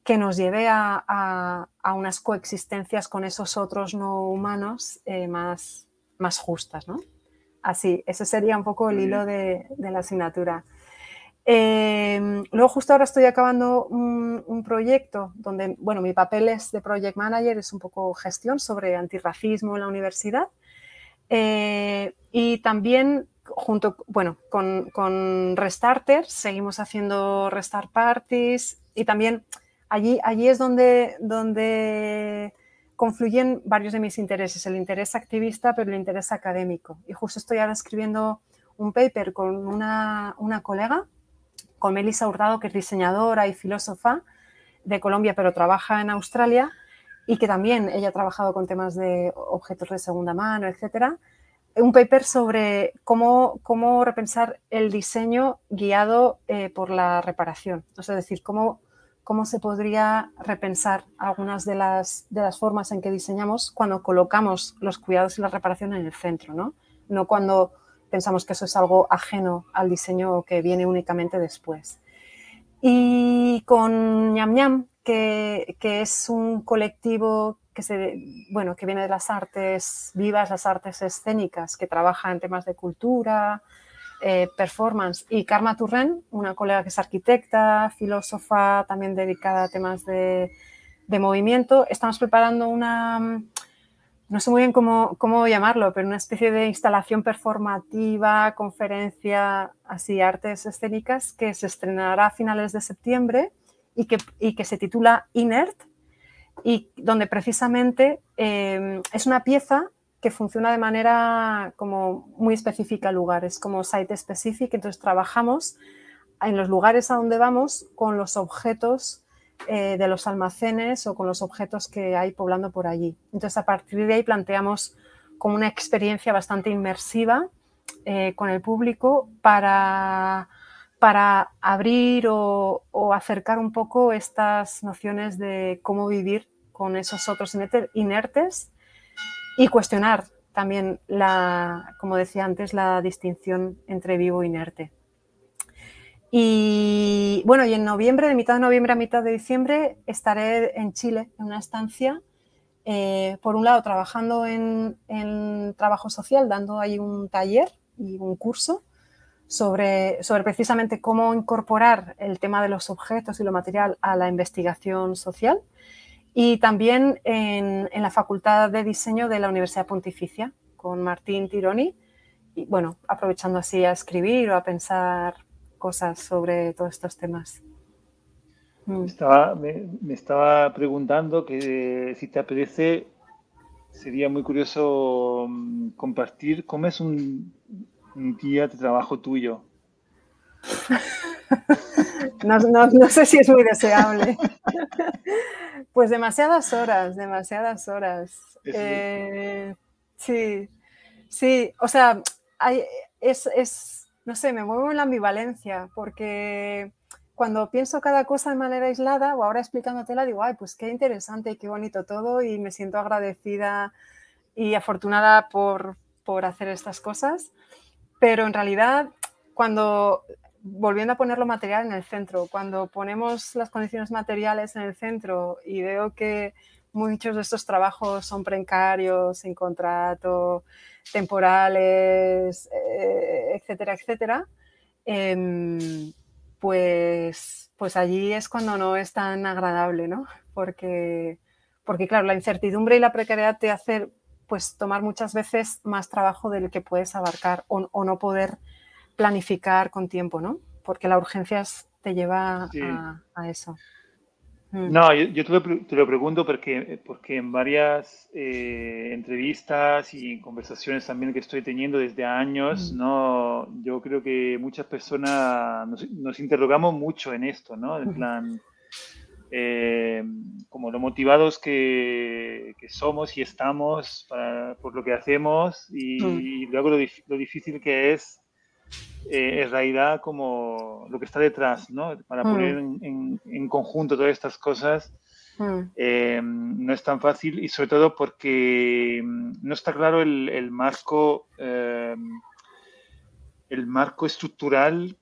que nos lleve a, unas coexistencias con esos otros no humanos eh, más, más justas. ¿no? Así, ese sería un poco el hilo de, de la asignatura. Em, luego justo ahora estoy acabando un, proyecto donde, bueno, mi papel es de project manager, es un poco gestión sobre antirracismo en la universidad. Eh, y también junto, bueno, con, con Restarters seguimos haciendo Restart Parties y también allí, allí es donde, donde confluyen varios de mis intereses, el interés activista, pero el interés académico. Y justo estoy ahora escribiendo un paper con una, una colega con Melissa Hurtado, que es diseñadora y filósofa de Colombia, pero trabaja en Australia y que también ella ha trabajado con temas de objetos de segunda mano, etcétera. Un paper sobre cómo, cómo repensar el diseño guiado eh, por la reparación. es decir, cómo, cómo se podría repensar algunas de las, de las formas en que diseñamos cuando colocamos los cuidados y la reparación en el centro, ¿no? No cuando pensamos que eso es algo ajeno al diseño que viene únicamente después. Y con ñam ñam, que, es un colectivo que, se, bueno, que viene de las artes vivas, las artes escénicas, que trabaja en temas de cultura, eh, performance, y Karma Turren, una colega que es arquitecta, filósofa, también dedicada a temas de, de movimiento, estamos preparando una no sé muy bien cómo, cómo, llamarlo, pero una especie de instalación performativa, conferencia, así, artes escénicas, que se estrenará a finales de septiembre y que, y que se titula Inert, y donde precisamente eh, es una pieza que funciona de manera como muy específica al lugar, es como site specific, entonces trabajamos en los lugares a donde vamos con los objetos eh, de los almacenes o con los objetos que hay poblando por allí. Entonces, a partir de ahí planteamos como una experiencia bastante inmersiva eh, con el público para, para abrir o, acercar un poco estas nociones de cómo vivir con esos otros inertes y cuestionar también, la, como decía antes, la distinción entre vivo e inerte. Y bueno, y en noviembre, de mitad de noviembre a mitad de diciembre, estaré en Chile, en una estancia, eh, por un lado trabajando en, trabajo social, dando ahí un taller y un curso sobre, sobre precisamente cómo incorporar el tema de los objetos y lo material a la investigación social. Y también en, en la Facultad de Diseño de la Universidad Pontificia, con Martín Tironi, y bueno, aprovechando así a escribir o a pensar cosas sobre todos estos temas. Mm. Estaba, me, estaba preguntando que si te apetece, sería muy curioso mm, compartir cómo es un, día de trabajo tuyo. no, sé si es muy deseable. Pues demasiadas horas, demasiadas horas. Eh, sí, sí, o sea, hay, es, es no sé, me muevo en la ambivalencia, porque cuando pienso cada cosa de manera aislada o ahora explicándotela, digo, ay, pues qué interesante y qué bonito todo y me siento agradecida y afortunada por, por hacer estas cosas. Pero en realidad, cuando, volviendo a poner lo material en el centro, cuando ponemos las condiciones materiales en el centro y veo que muchos de estos trabajos son precarios, sin contrato, temporales, eh, etcétera, etcétera, em, pues, pues allí es cuando no es tan agradable, ¿no? Porque, porque, claro, la incertidumbre y la precariedad te hacen pues tomar muchas veces más trabajo del que puedes abarcar o, no poder planificar con tiempo, ¿no? Porque la urgencia te lleva a eso. Mm. No, yo, te, lo, pregunto porque, porque en varias eh, entrevistas y conversaciones también que estoy teniendo desde años, mm. ¿no? yo creo que muchas personas nos, interrogamos mucho en esto, ¿no? En plan, eh, como lo motivados que, somos y estamos por lo que hacemos y, mm. luego lo difícil que es eh, en realidad como lo que está detrás, ¿no? Para mm. poner en, conjunto todas estas cosas mm. eh, no es tan fácil y sobre todo porque mm, no está claro el, marco, eh, el marco estructural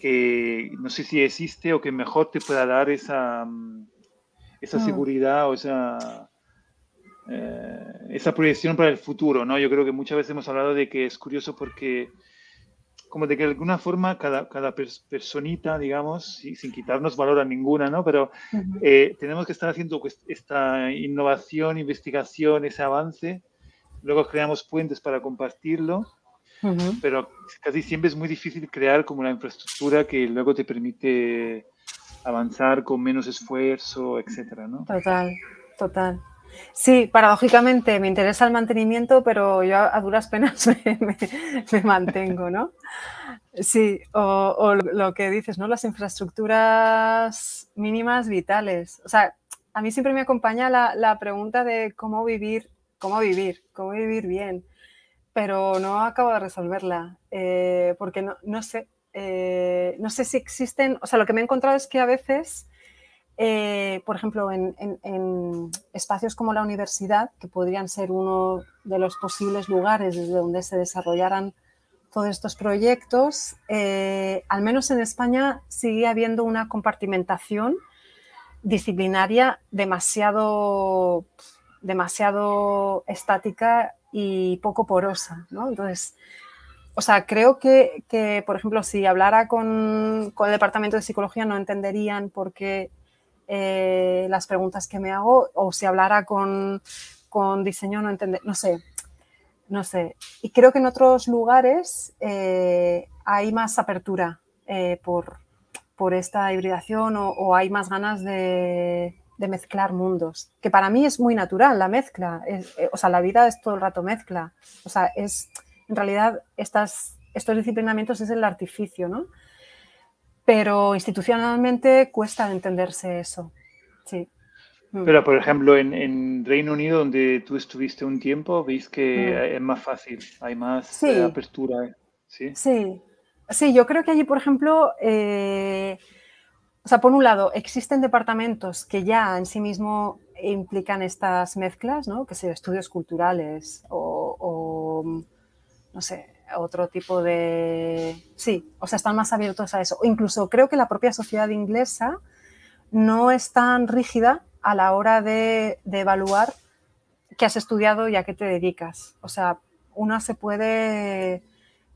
que no sé si existe o que mejor te pueda dar esa, esa seguridad o esa, esa proyección para el futuro, ¿no? Yo creo que muchas veces hemos hablado de que es curioso porque como de que de alguna forma cada, cada personita, digamos, sin quitarnos valor a ninguna, ¿no? Pero eh, tenemos que estar haciendo esta innovación, investigación, ese avance. Luego creamos puentes para compartirlo. Pero casi siempre es muy difícil crear como la infraestructura que luego te permite avanzar con menos esfuerzo, etcétera, ¿no? Total, total. Sí, paradójicamente me interesa el mantenimiento, pero yo a, duras penas me, mantengo, ¿no? Sí, o, lo que dices, ¿no? Las infraestructuras mínimas vitales. O sea, a mí siempre me acompaña la, pregunta de cómo vivir, cómo vivir, cómo vivir bien, pero no acabo de resolverla, eh, porque no, sé, eh, no sé si existen, o sea, lo que me he encontrado es que a veces eh, por ejemplo, en, espacios como la universidad, que podrían ser uno de los posibles lugares desde donde se desarrollaran todos estos proyectos, al menos en España sigue habiendo una compartimentación disciplinaria demasiado, demasiado estática y poco porosa. Entonces, o sea, creo que, por ejemplo, si hablara con, con el departamento de psicología no entenderían por qué eh, las preguntas que me hago o si hablara con, diseño no entender, no sé, no sé. Y creo que en otros lugares eh, hay más apertura eh, por, por, esta hibridación o, hay más ganas de, mezclar mundos, que para mí es muy natural la mezcla, o sea, la vida es todo el rato mezcla, o sea, es, en realidad estas, estos disciplinamientos es el artificio, ¿no? pero institucionalmente cuesta entenderse eso. Sí. Mm. Pero, por ejemplo, en, Reino Unido, donde tú estuviste un tiempo, veis que mm. es más fácil, hay más eh, apertura. ¿sí? ¿sí? Sí. yo creo que allí, por ejemplo, eh, o sea, por un lado, existen departamentos que ya en sí mismo implican estas mezclas, ¿no? Que sean estudios culturales o no sé, otro tipo de... Sí, o sea, están más abiertos a eso. O incluso creo que la propia sociedad inglesa no es tan rígida a la hora de, evaluar qué has estudiado y a qué te dedicas. O sea, uno se puede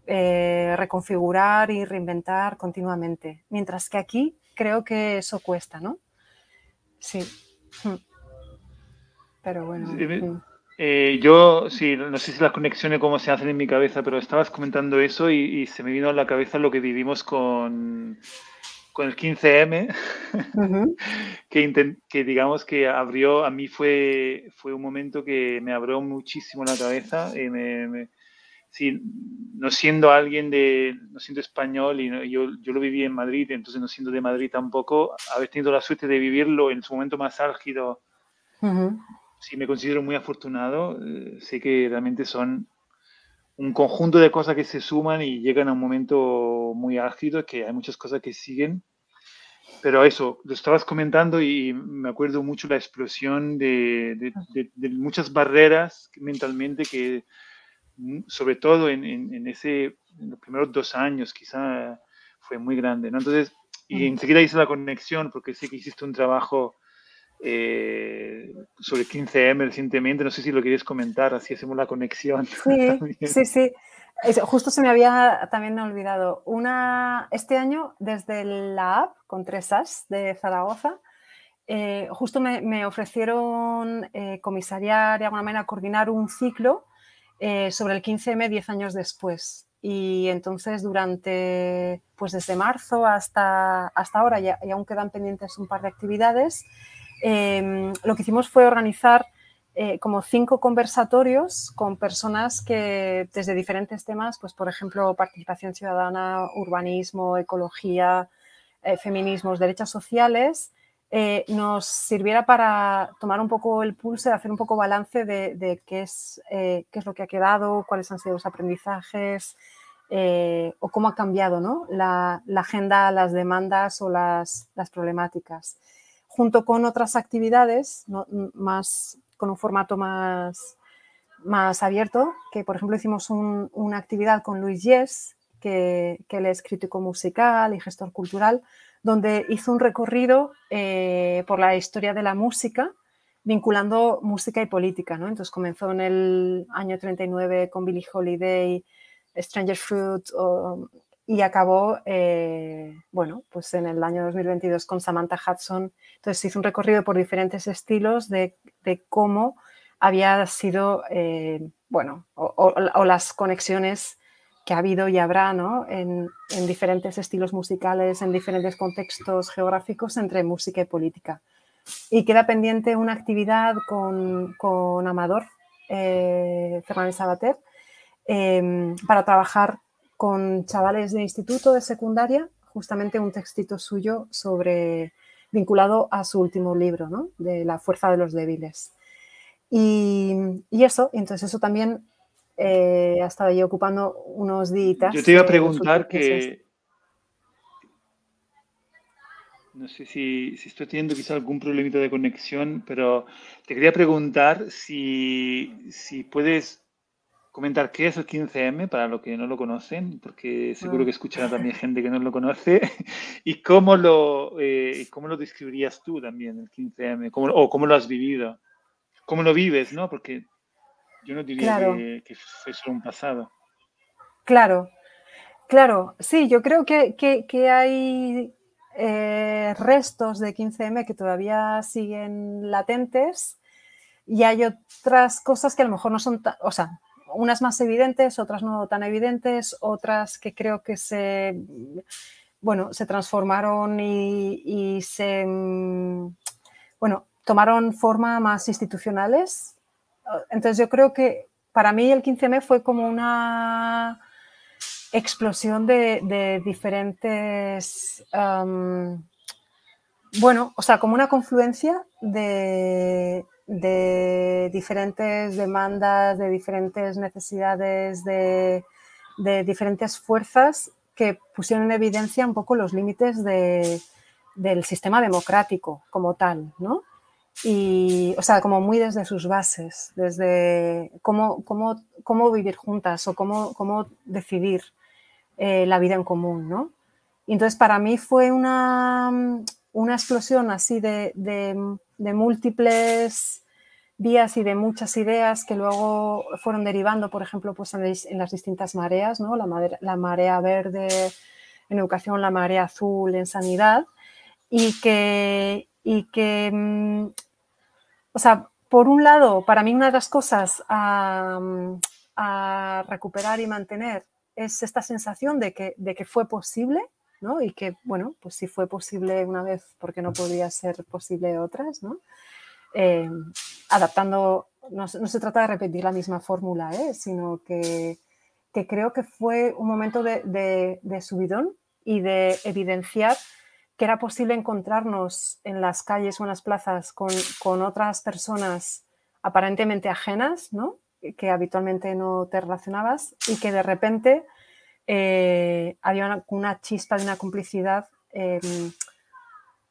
eh, reconfigurar y reinventar continuamente. Mientras que aquí creo que eso cuesta, ¿no? Sí. Hmm. Pero bueno. Eh, yo, sí, no sé si las conexiones cómo se hacen en mi cabeza, pero estabas comentando eso y, se me vino a la cabeza lo que vivimos con, con el 15M, que, que digamos que abrió, a mí fue, fue un momento que me abrió muchísimo la cabeza. Y me, sí, no siendo alguien de, no siendo español, y yo, yo lo viví en Madrid, entonces no siendo de Madrid tampoco, haber tenido la suerte de vivirlo en su momento más álgido sí me considero muy afortunado. Eh, sé que realmente son un conjunto de cosas que se suman y llegan a un momento muy álgido, que hay muchas cosas que siguen. Pero eso, lo estabas comentando y me acuerdo mucho la explosión de, de, muchas barreras mentalmente que, sobre todo en, en, ese, en los primeros dos años, quizá fue muy grande. ¿no? Entonces, y enseguida hice la conexión porque sé que hiciste un trabajo eh, sobre 15M recientemente. No sé si lo quieres comentar, así hacemos la conexión. Sí, sí, sí. Justo se me había también olvidado. Una, este año, desde la app con tres As de Zaragoza, eh, justo me, ofrecieron eh, comisariar y alguna manera coordinar un ciclo eh, sobre el 15M 10 años después. Y entonces durante, pues desde marzo hasta, hasta ahora, y aún quedan pendientes un par de actividades, Em, lo que hicimos fue organizar eh, como cinco conversatorios con personas que desde diferentes temas, pues por ejemplo, participación ciudadana, urbanismo, ecología, eh, feminismos, derechos sociales, eh, nos sirviera para tomar un poco el pulso, hacer un poco balance de, qué, es, qué es lo que ha quedado, cuáles han sido los aprendizajes o cómo ha cambiado ¿no? la, agenda, las demandas o las, las problemáticas junto con otras actividades más, con un formato más, más abierto, que por ejemplo hicimos una actividad con Luis Yes, que, que él es crítico musical y gestor cultural, donde hizo un recorrido eh, por la historia de la música, vinculando música y política. ¿no? Entonces comenzó en el año 39 con Billie Holiday, Stranger Fruit, y acabó, eh, bueno, pues en el año 2022 con Samantha Hudson. Entonces hizo un recorrido por diferentes estilos de, cómo había sido, eh, bueno, o, las conexiones que ha habido y habrá, ¿no? En, diferentes estilos musicales, en diferentes contextos geográficos entre música y política. Y queda pendiente una actividad con, Amador eh, Fernández Sabater para trabajar con chavales de instituto, de secundaria, justamente un textito suyo sobre vinculado a su último libro, ¿no? de la fuerza de los débiles. Y, eso, entonces eso también eh, ha estado ahí ocupando unos días. Yo te iba a preguntar que... No sé si, si, estoy teniendo quizá algún problemita de conexión, pero te quería preguntar si, si puedes comentar qué es el 15M para los que no lo conocen, porque seguro que escuchará también gente que no lo conoce, y cómo lo, eh, cómo lo describirías tú también, el 15M, o cómo lo has vivido, cómo lo vives, ¿no? Porque yo no diría que, fue solo un pasado. Claro, claro, sí, yo creo que, hay eh, restos de 15M que todavía siguen latentes y hay otras cosas que a lo mejor no son, o sea, unas más evidentes, otras no tan evidentes, otras que creo que se, bueno, se transformaron y, se, bueno, tomaron forma más institucionales. Entonces yo creo que para mí el 15M fue como una explosión de, diferentes, bueno, o sea, como una confluencia de, de diferentes demandas, de diferentes necesidades, de, diferentes fuerzas que pusieron en evidencia un poco los límites del sistema democrático como tal, ¿no? Y, o sea, como muy desde sus bases, desde cómo, cómo, cómo vivir juntas o cómo, cómo decidir eh, la vida en común, ¿no? Y entonces para mí fue una, una explosión así de, de múltiples vías y de muchas ideas que luego fueron derivando, por ejemplo, pues en, las distintas mareas, ¿no? la, marea verde en educación, la marea azul en sanidad, y que, y que mm, o sea, por un lado, para mí una de las cosas a, recuperar y mantener es esta sensación de que, de fue posible, ¿no? Y que, bueno, pues si fue posible una vez, ¿por qué no podría ser posible otras, ¿no? Eh, adaptando, no, se trata de repetir la misma fórmula, ¿eh? sino que, creo que fue un momento de, subidón y de evidenciar que era posible encontrarnos en las calles o en las plazas con, otras personas aparentemente ajenas, ¿no? que habitualmente no te relacionabas y que de repente eh, había una, chispa de una complicidad em,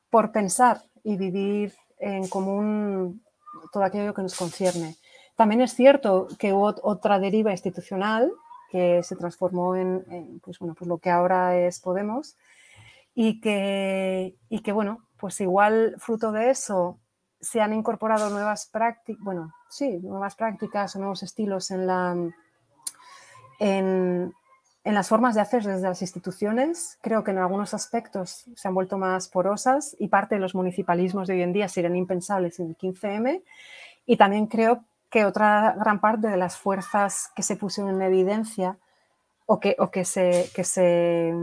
por pensar y vivir en común todo aquello que nos concierne. También es cierto que hubo otra deriva institucional que se transformó en, pues bueno, pues lo que ahora es Podemos y que, y que, bueno, pues igual fruto de eso se han incorporado nuevas prácticas, bueno, sí, nuevas prácticas o nuevos estilos en la, en, en las formas de hacer desde las instituciones, creo que en algunos aspectos se han vuelto más porosas y parte de los municipalismos de hoy en día serían impensables en el 15M. Y también creo que otra gran parte de las fuerzas que se pusieron en evidencia o que, o que, se, que, se,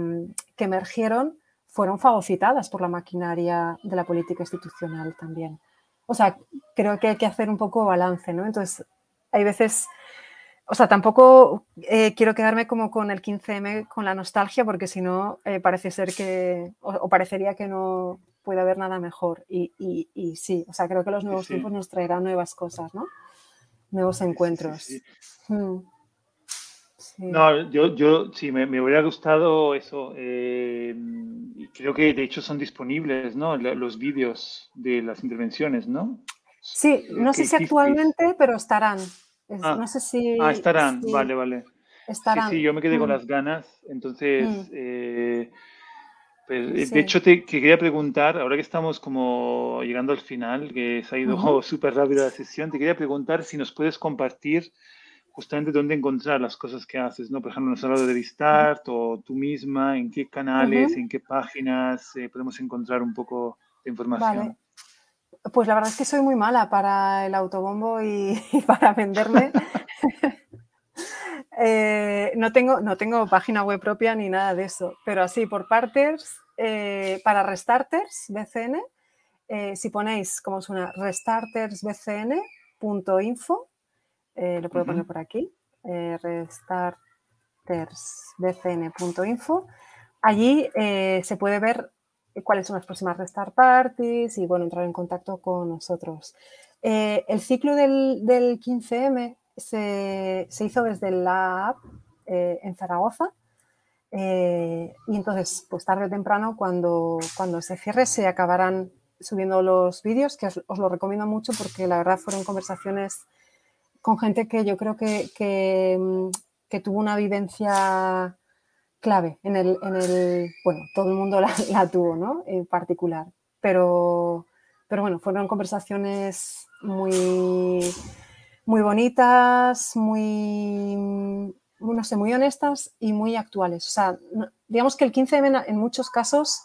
que emergieron fueron fagocitadas por la maquinaria de la política institucional también. O sea, creo que hay que hacer un poco balance, ¿no? Entonces, hay veces o sea, tampoco eh, quiero quedarme como con el 15M, con la nostalgia, porque si no, eh, parece ser que, o, parecería que no puede haber nada mejor. Y, y, sí, o sea, creo que los nuevos tiempos nos traerán nuevas cosas, ¿no? Nuevos encuentros. Mm. No, yo, yo sí, me, me hubiera gustado eso. Eh, creo que de hecho son disponibles, ¿no? Los vídeos de las intervenciones, ¿no? Sí, no sé si actualmente, pero estarán. Ah, no sé si. Ah, estarán, vale, vale. Estarán. Sí, sí, yo me quedé con mm. las ganas. Entonces, mm. eh, pues, de hecho, te quería preguntar, ahora que estamos como llegando al final, que se ha ido súper rápido la sesión, te quería preguntar si nos puedes compartir justamente dónde encontrar las cosas que haces, ¿no? Por ejemplo, nos hablado de Restart o tú misma, en qué canales, en qué páginas eh, podemos encontrar un poco de información. Pues la verdad es que soy muy mala para el autobombo y, para venderme. Eh, no, tengo, no tengo página web propia ni nada de eso, pero así por parters, eh, para restarters, BCN, si ponéis como suena restartersbcn.info, lo puedo poner por aquí, restartersbcn.info, allí se puede ver cuáles son las próximas restart parties y bueno, entrar en contacto con nosotros. Eh, el ciclo del, 15M se, hizo desde la app eh, en Zaragoza. Eh, y entonces, pues tarde o temprano, cuando, cuando se cierre, se acabarán subiendo los vídeos, que os, lo recomiendo mucho porque la verdad fueron conversaciones con gente que yo creo que, que tuvo una vivencia clave en el, en el, bueno, todo el mundo la, tuvo, ¿no? En particular, pero, pero bueno, fueron conversaciones muy, muy bonitas, muy, no sé, muy honestas y muy actuales. O sea, digamos que el 15M en muchos casos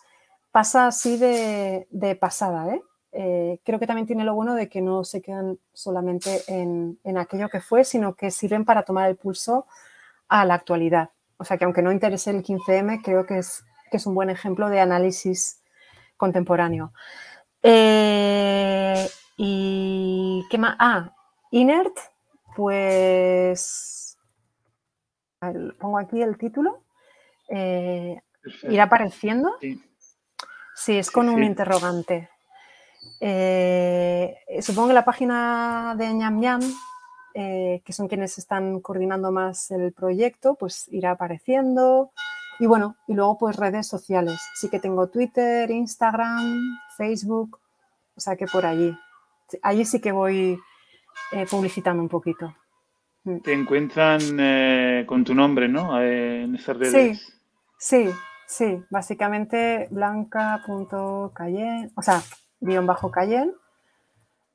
pasa así de, de pasada, ¿eh? ¿Eh? creo que también tiene lo bueno de que no se quedan solamente en, en aquello que fue, sino que sirven para tomar el pulso a la actualidad. O sea que aunque no interese el 15M, creo que es, que es un buen ejemplo de análisis contemporáneo. Eh, ¿Y qué más? Ah, Inert, pues pongo aquí el título. Eh, ¿Irá apareciendo? Sí. es con un interrogante. Eh, supongo que la página de ñam ñam eh, que son quienes están coordinando más el proyecto, pues irá apareciendo. Y bueno, y luego pues redes sociales. Sí que tengo Twitter, Instagram, Facebook, o sea que por allí. Allí sí que voy eh, publicitando un poquito. Mm. Te encuentran con tu nombre, ¿no? en esas redes. Sí, sí, sí. Básicamente blanca.cayen, o sea, guion bajo cayen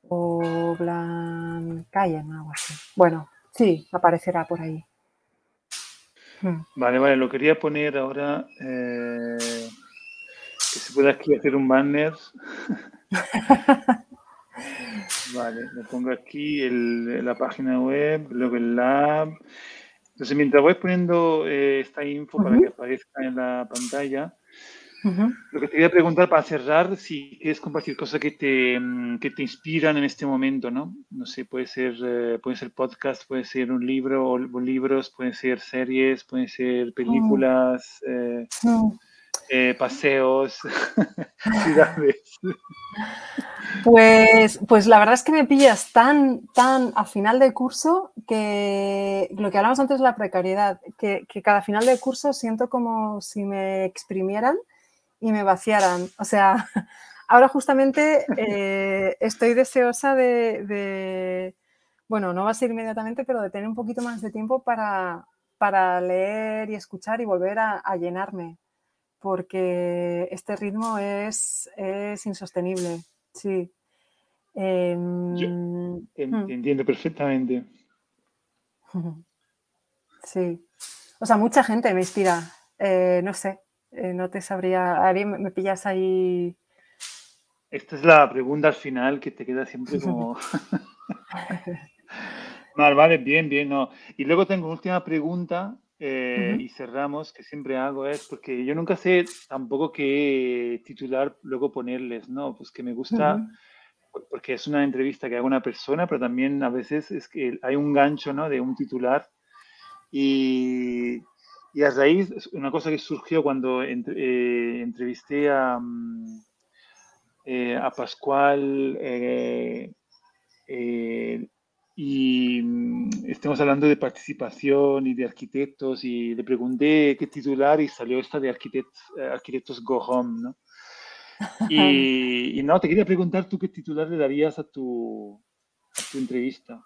o Blancayen, algo así. Bueno, sí, aparecerá por ahí. Hmm. Vale, vale, lo quería poner ahora eh, que se pueda aquí hacer un banner. vale, lo pongo aquí el, la página web, luego el lab. Entonces, mientras voy poniendo eh, esta info para que aparezca en la pantalla, lo que te quería preguntar para cerrar, si quieres compartir cosas que te, mm, que te inspiran en este momento, ¿no? No sé, puede ser, eh, puede ser podcast, puede ser un libro o, libros, pueden ser series, pueden ser películas, eh, eh, paseos, ciudades. Pues, pues la verdad es que me pillas tan, tan a final de curso que lo que hablamos antes de la precariedad, que, que cada final de curso siento como si me exprimieran y me vaciaran. O sea, ahora justamente eh, estoy deseosa de, bueno, no va a ser inmediatamente, pero de tener un poquito más de tiempo para, para leer y escuchar y volver a, llenarme, porque este ritmo es, es insostenible, sí. Em, hmm. entiendo perfectamente. Sí. O sea, mucha gente me inspira. Eh, no sé, eh, no te sabría, Ari, me pillas ahí. Esta es la pregunta al final que te queda siempre como... vale, vale, bien, bien. No. Y luego tengo una última pregunta eh, y cerramos, que siempre hago, es porque yo nunca sé tampoco qué titular luego ponerles, ¿no? Pues que me gusta, porque es una entrevista que hago a una persona, pero también a veces es que hay un gancho, ¿no? De un titular. Y, y a raíz, una cosa que surgió cuando eh, entrevisté a, mm, eh, a Pascual eh, y mm, estamos hablando de participación y de arquitectos y le pregunté qué titular y salió esta de arquitectos, arquitectos Go Home, ¿no? Y, y, no, te quería preguntar tú qué titular le darías a tu, a tu entrevista.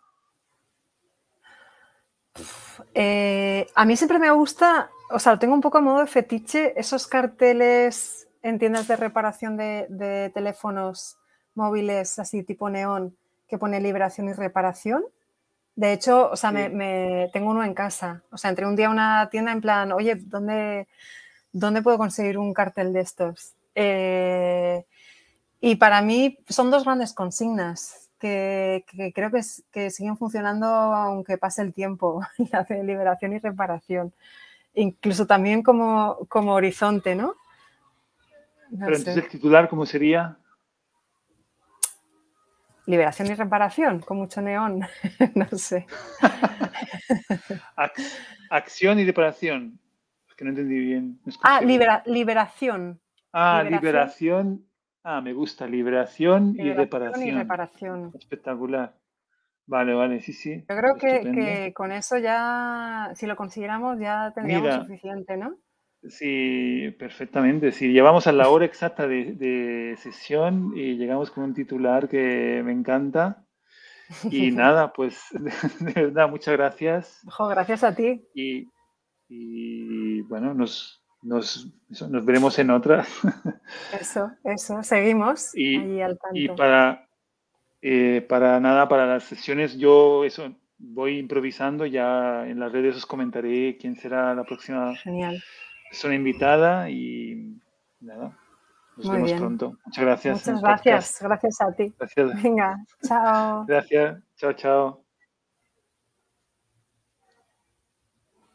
Eh, a mí siempre me gusta, o sea, lo tengo un poco a modo de fetiche, esos carteles en tiendas de reparación de, teléfonos móviles así tipo neón que pone liberación y reparación. De hecho, o sea, me, tengo uno en casa. O sea, entré un día a una tienda en plan, oye, ¿dónde, dónde puedo conseguir un cartel de estos? Eh, y para mí son dos grandes consignas que, creo que, que, siguen funcionando aunque pase el tiempo, la de liberación y reparación. Incluso también como, como horizonte, ¿no? Pero entonces el titular, ¿cómo sería? Liberación y reparación, con mucho neón, no sé. acción y reparación. Es que no entendí bien. ah, liberación. Ah, liberación. Ah, me gusta. Liberación, y reparación. y reparación. Espectacular. Vale, vale, sí, sí. Yo creo que, con eso ya, si lo consiguiéramos, ya tendríamos suficiente, ¿no? Sí, perfectamente. Si llevamos a la hora exacta de, sesión y llegamos con un titular que me encanta. Y nada, pues de, verdad, muchas gracias. gracias a ti. Y, bueno, nos, nos, nos, veremos en otra. Eso, eso, seguimos y, al tanto. Y para, eh, para nada, para las sesiones, yo eso voy improvisando, ya en las redes os comentaré quién será la próxima. Genial persona invitada y nada, nos vemos pronto. Muchas gracias. Muchas gracias, gracias a ti. Gracias. Venga, chao. Gracias, chao, chao.